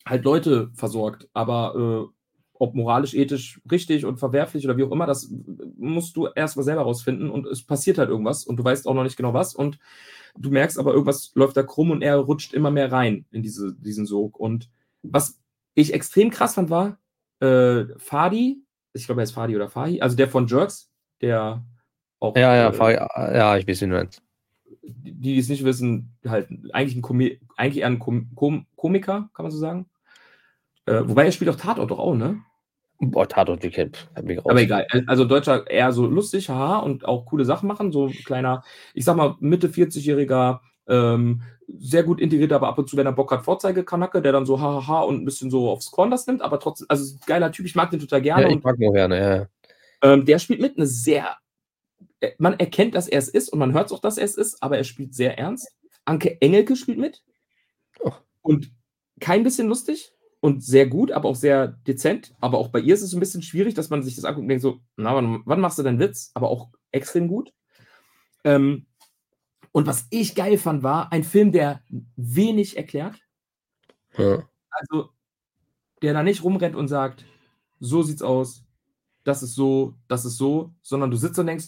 halt Leute versorgt. Aber äh, ob moralisch, ethisch richtig und verwerflich oder wie auch immer, das musst du erst mal selber rausfinden und es passiert halt irgendwas und du weißt auch noch nicht genau was und du merkst aber, irgendwas läuft da krumm und er rutscht immer mehr rein in diese, diesen Sog. Und was ich extrem krass fand, war äh, Fadi, ich glaube, er ist Fadi oder Fahi, also der von Jerks, der auch. Ja, ja, äh, Fadi, ja, ich weiß nicht, du Die, die es nicht wissen, halt eigentlich, ein Komi eigentlich eher ein Kom Kom Komiker, kann man so sagen. Äh, wobei er spielt auch Tatort doch auch, ne? Boah, Tatort, die kennt Aber egal. Also Deutscher eher so lustig, haha, und auch coole Sachen machen. So ein kleiner, ich sag mal, Mitte 40-jähriger, ähm, sehr gut integriert, aber ab und zu, wenn er Bock hat, Vorzeigekanacke, der dann so hahaha und ein bisschen so aufs Korn das nimmt, aber trotzdem, also geiler Typ, ich mag den total gerne. Ja, ich mag ihn gerne, ja. Ähm, der spielt mit eine sehr, äh, man erkennt, dass er es ist und man hört auch, dass er es ist, aber er spielt sehr ernst. Anke Engelke spielt mit. Oh. Und kein bisschen lustig und sehr gut, aber auch sehr dezent. Aber auch bei ihr ist es ein bisschen schwierig, dass man sich das anguckt und denkt so, na, wann, wann machst du deinen Witz? Aber auch extrem gut. Ähm, und was ich geil fand, war ein Film, der wenig erklärt. Ja. Also, der da nicht rumrennt und sagt, so sieht's aus, das ist so, das ist so, sondern du sitzt und denkst,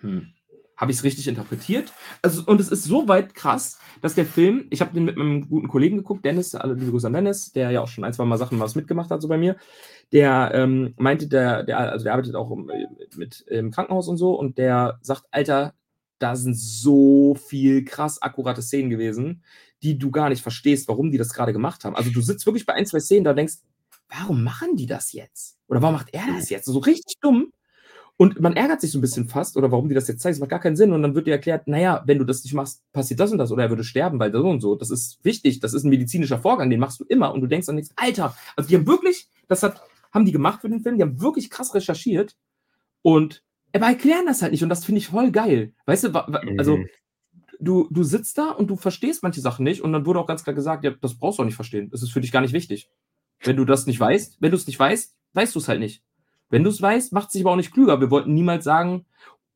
hm, habe ich es richtig interpretiert? Also, und es ist so weit krass, dass der Film, ich habe den mit meinem guten Kollegen geguckt, Dennis, alle liebe Grüße an Dennis, der ja auch schon ein, zwei Mal Sachen was mitgemacht hat, so bei mir. Der ähm, meinte, der, der, also der arbeitet auch mit im Krankenhaus und so, und der sagt, Alter, da sind so viel krass akkurate Szenen gewesen, die du gar nicht verstehst, warum die das gerade gemacht haben. Also du sitzt wirklich bei ein, zwei Szenen da und denkst, warum machen die das jetzt? Oder warum macht er das jetzt? So richtig dumm. Und man ärgert sich so ein bisschen fast, oder warum die das jetzt zeigen, das macht gar keinen Sinn. Und dann wird dir erklärt, naja, wenn du das nicht machst, passiert das und das, oder er würde sterben, weil das und so. Das ist wichtig, das ist ein medizinischer Vorgang, den machst du immer. Und du denkst an nichts, Alter, also die haben wirklich, das hat, haben die gemacht für den Film, die haben wirklich krass recherchiert und aber erklären das halt nicht. Und das finde ich voll geil. Weißt du, also mhm. du, du sitzt da und du verstehst manche Sachen nicht. Und dann wurde auch ganz klar gesagt, ja, das brauchst du auch nicht verstehen. Das ist für dich gar nicht wichtig. Wenn du das nicht weißt, wenn du es nicht weißt, weißt du es halt nicht. Wenn du es weißt, macht es sich aber auch nicht klüger. Wir wollten niemals sagen,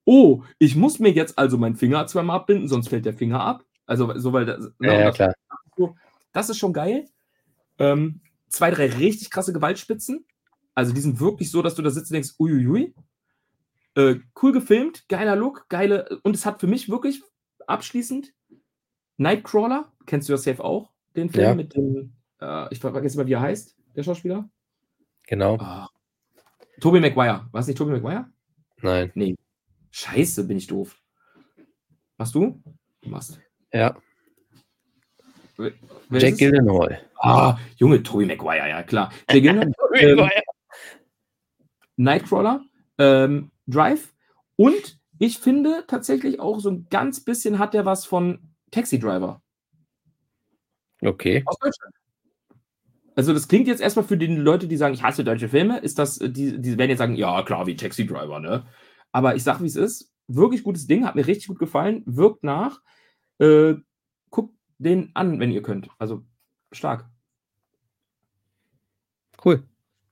oh, ich muss mir jetzt also meinen Finger zweimal abbinden, sonst fällt der Finger ab. Also, so weil das, ne, ja, ja, klar. das ist schon geil. Ähm, zwei, drei richtig krasse Gewaltspitzen. Also die sind wirklich so, dass du da sitzt und denkst, uiuiui. Äh, cool gefilmt, geiler Look, geile. Und es hat für mich wirklich abschließend Nightcrawler, kennst du ja safe auch, den Film ja. mit dem, äh, ich vergesse mal, wie er heißt, der Schauspieler. Genau. Oh, Toby Maguire. War es nicht Toby Maguire? Nein. Nee. Scheiße, bin ich doof. Machst du? Du machst. Ja. Wer Jack Gildenhall. Ah, Junge, Toby Maguire, ja klar. Jack <laughs> Gildenhall. ähm, Nightcrawler, ähm, Drive und ich finde tatsächlich auch so ein ganz bisschen hat der was von Taxi Driver. Okay. Aus Deutschland. Also das klingt jetzt erstmal für die Leute, die sagen, ich hasse deutsche Filme, ist das, äh, die, die werden jetzt sagen, ja klar, wie Taxi Driver, ne? Aber ich sag, wie es ist. Wirklich gutes Ding, hat mir richtig gut gefallen, wirkt nach. Äh, guckt den an, wenn ihr könnt. Also stark. Cool.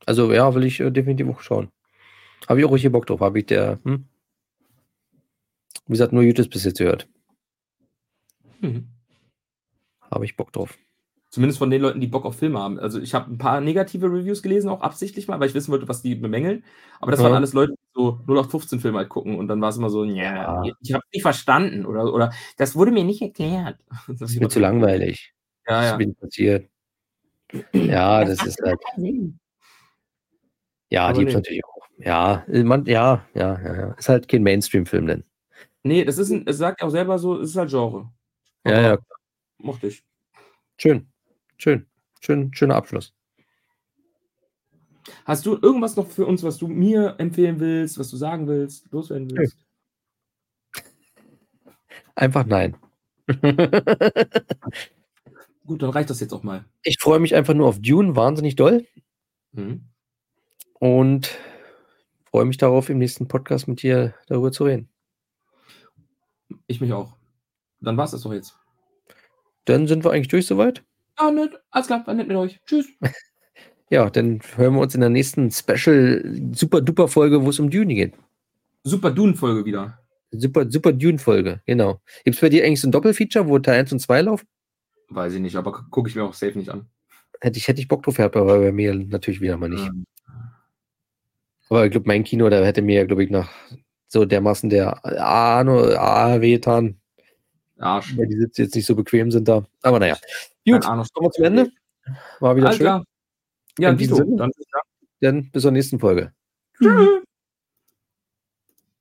Also ja, will ich äh, definitiv auch schauen. Habe ich auch richtig Bock drauf. Habe ich der, hm? Wie gesagt, nur Jutes bis jetzt gehört. Mhm. Habe ich Bock drauf. Zumindest von den Leuten, die Bock auf Filme haben. Also ich habe ein paar negative Reviews gelesen, auch absichtlich mal, weil ich wissen wollte, was die bemängeln. Aber das ja. waren alles Leute, die so 0815 Filme halt gucken und dann war es immer so, ja, ich habe nicht verstanden oder, oder das wurde mir nicht erklärt. <laughs> Das ist mir zu langweilig. Ja, ja. Das ist passiert. Ja, das, das ist halt. Ja, die gibt es natürlich auch. Ja, man, ja, ja, ja, ja. Ist halt kein Mainstream-Film denn. Nee, das ist ein, es sagt auch selber so, es ist halt Genre. Aber ja, ja. Mochte ich. Schön. Schön. Schön, schöner Abschluss. Hast du irgendwas noch für uns, was du mir empfehlen willst, was du sagen willst, loswerden willst? Einfach nein. <laughs> Gut, dann reicht das jetzt auch mal. Ich freue mich einfach nur auf Dune, wahnsinnig doll. Mhm. Und freue mich darauf, im nächsten Podcast mit dir darüber zu reden. Ich mich auch. Dann war es das doch jetzt. Dann sind wir eigentlich durch soweit. Ja, nett. Alles klar, war nett mit euch. Tschüss. <laughs> ja, dann hören wir uns in der nächsten Special Super Duper Folge, wo es um Dune geht. Super Dune Folge wieder. Super, super Dune Folge, genau. Gibt es bei dir eigentlich so ein Doppelfeature, wo Teil 1 und 2 laufen? Weiß ich nicht, aber gucke ich mir auch safe nicht an. Hätte ich, hätte ich Bock drauf gehabt, aber bei mir natürlich wieder mal nicht. Mhm. Aber ich glaube, mein Kino, da hätte mir, glaube ich, nach so dermaßen der A wehtan. Arsch. Weil die Sitze jetzt nicht so bequem sind da. Aber naja. Gut, kommen wir zum Ende. War wieder Alles schön. Klar. Ja, Dito. Dann, dann bis zur nächsten Folge. Tschüss.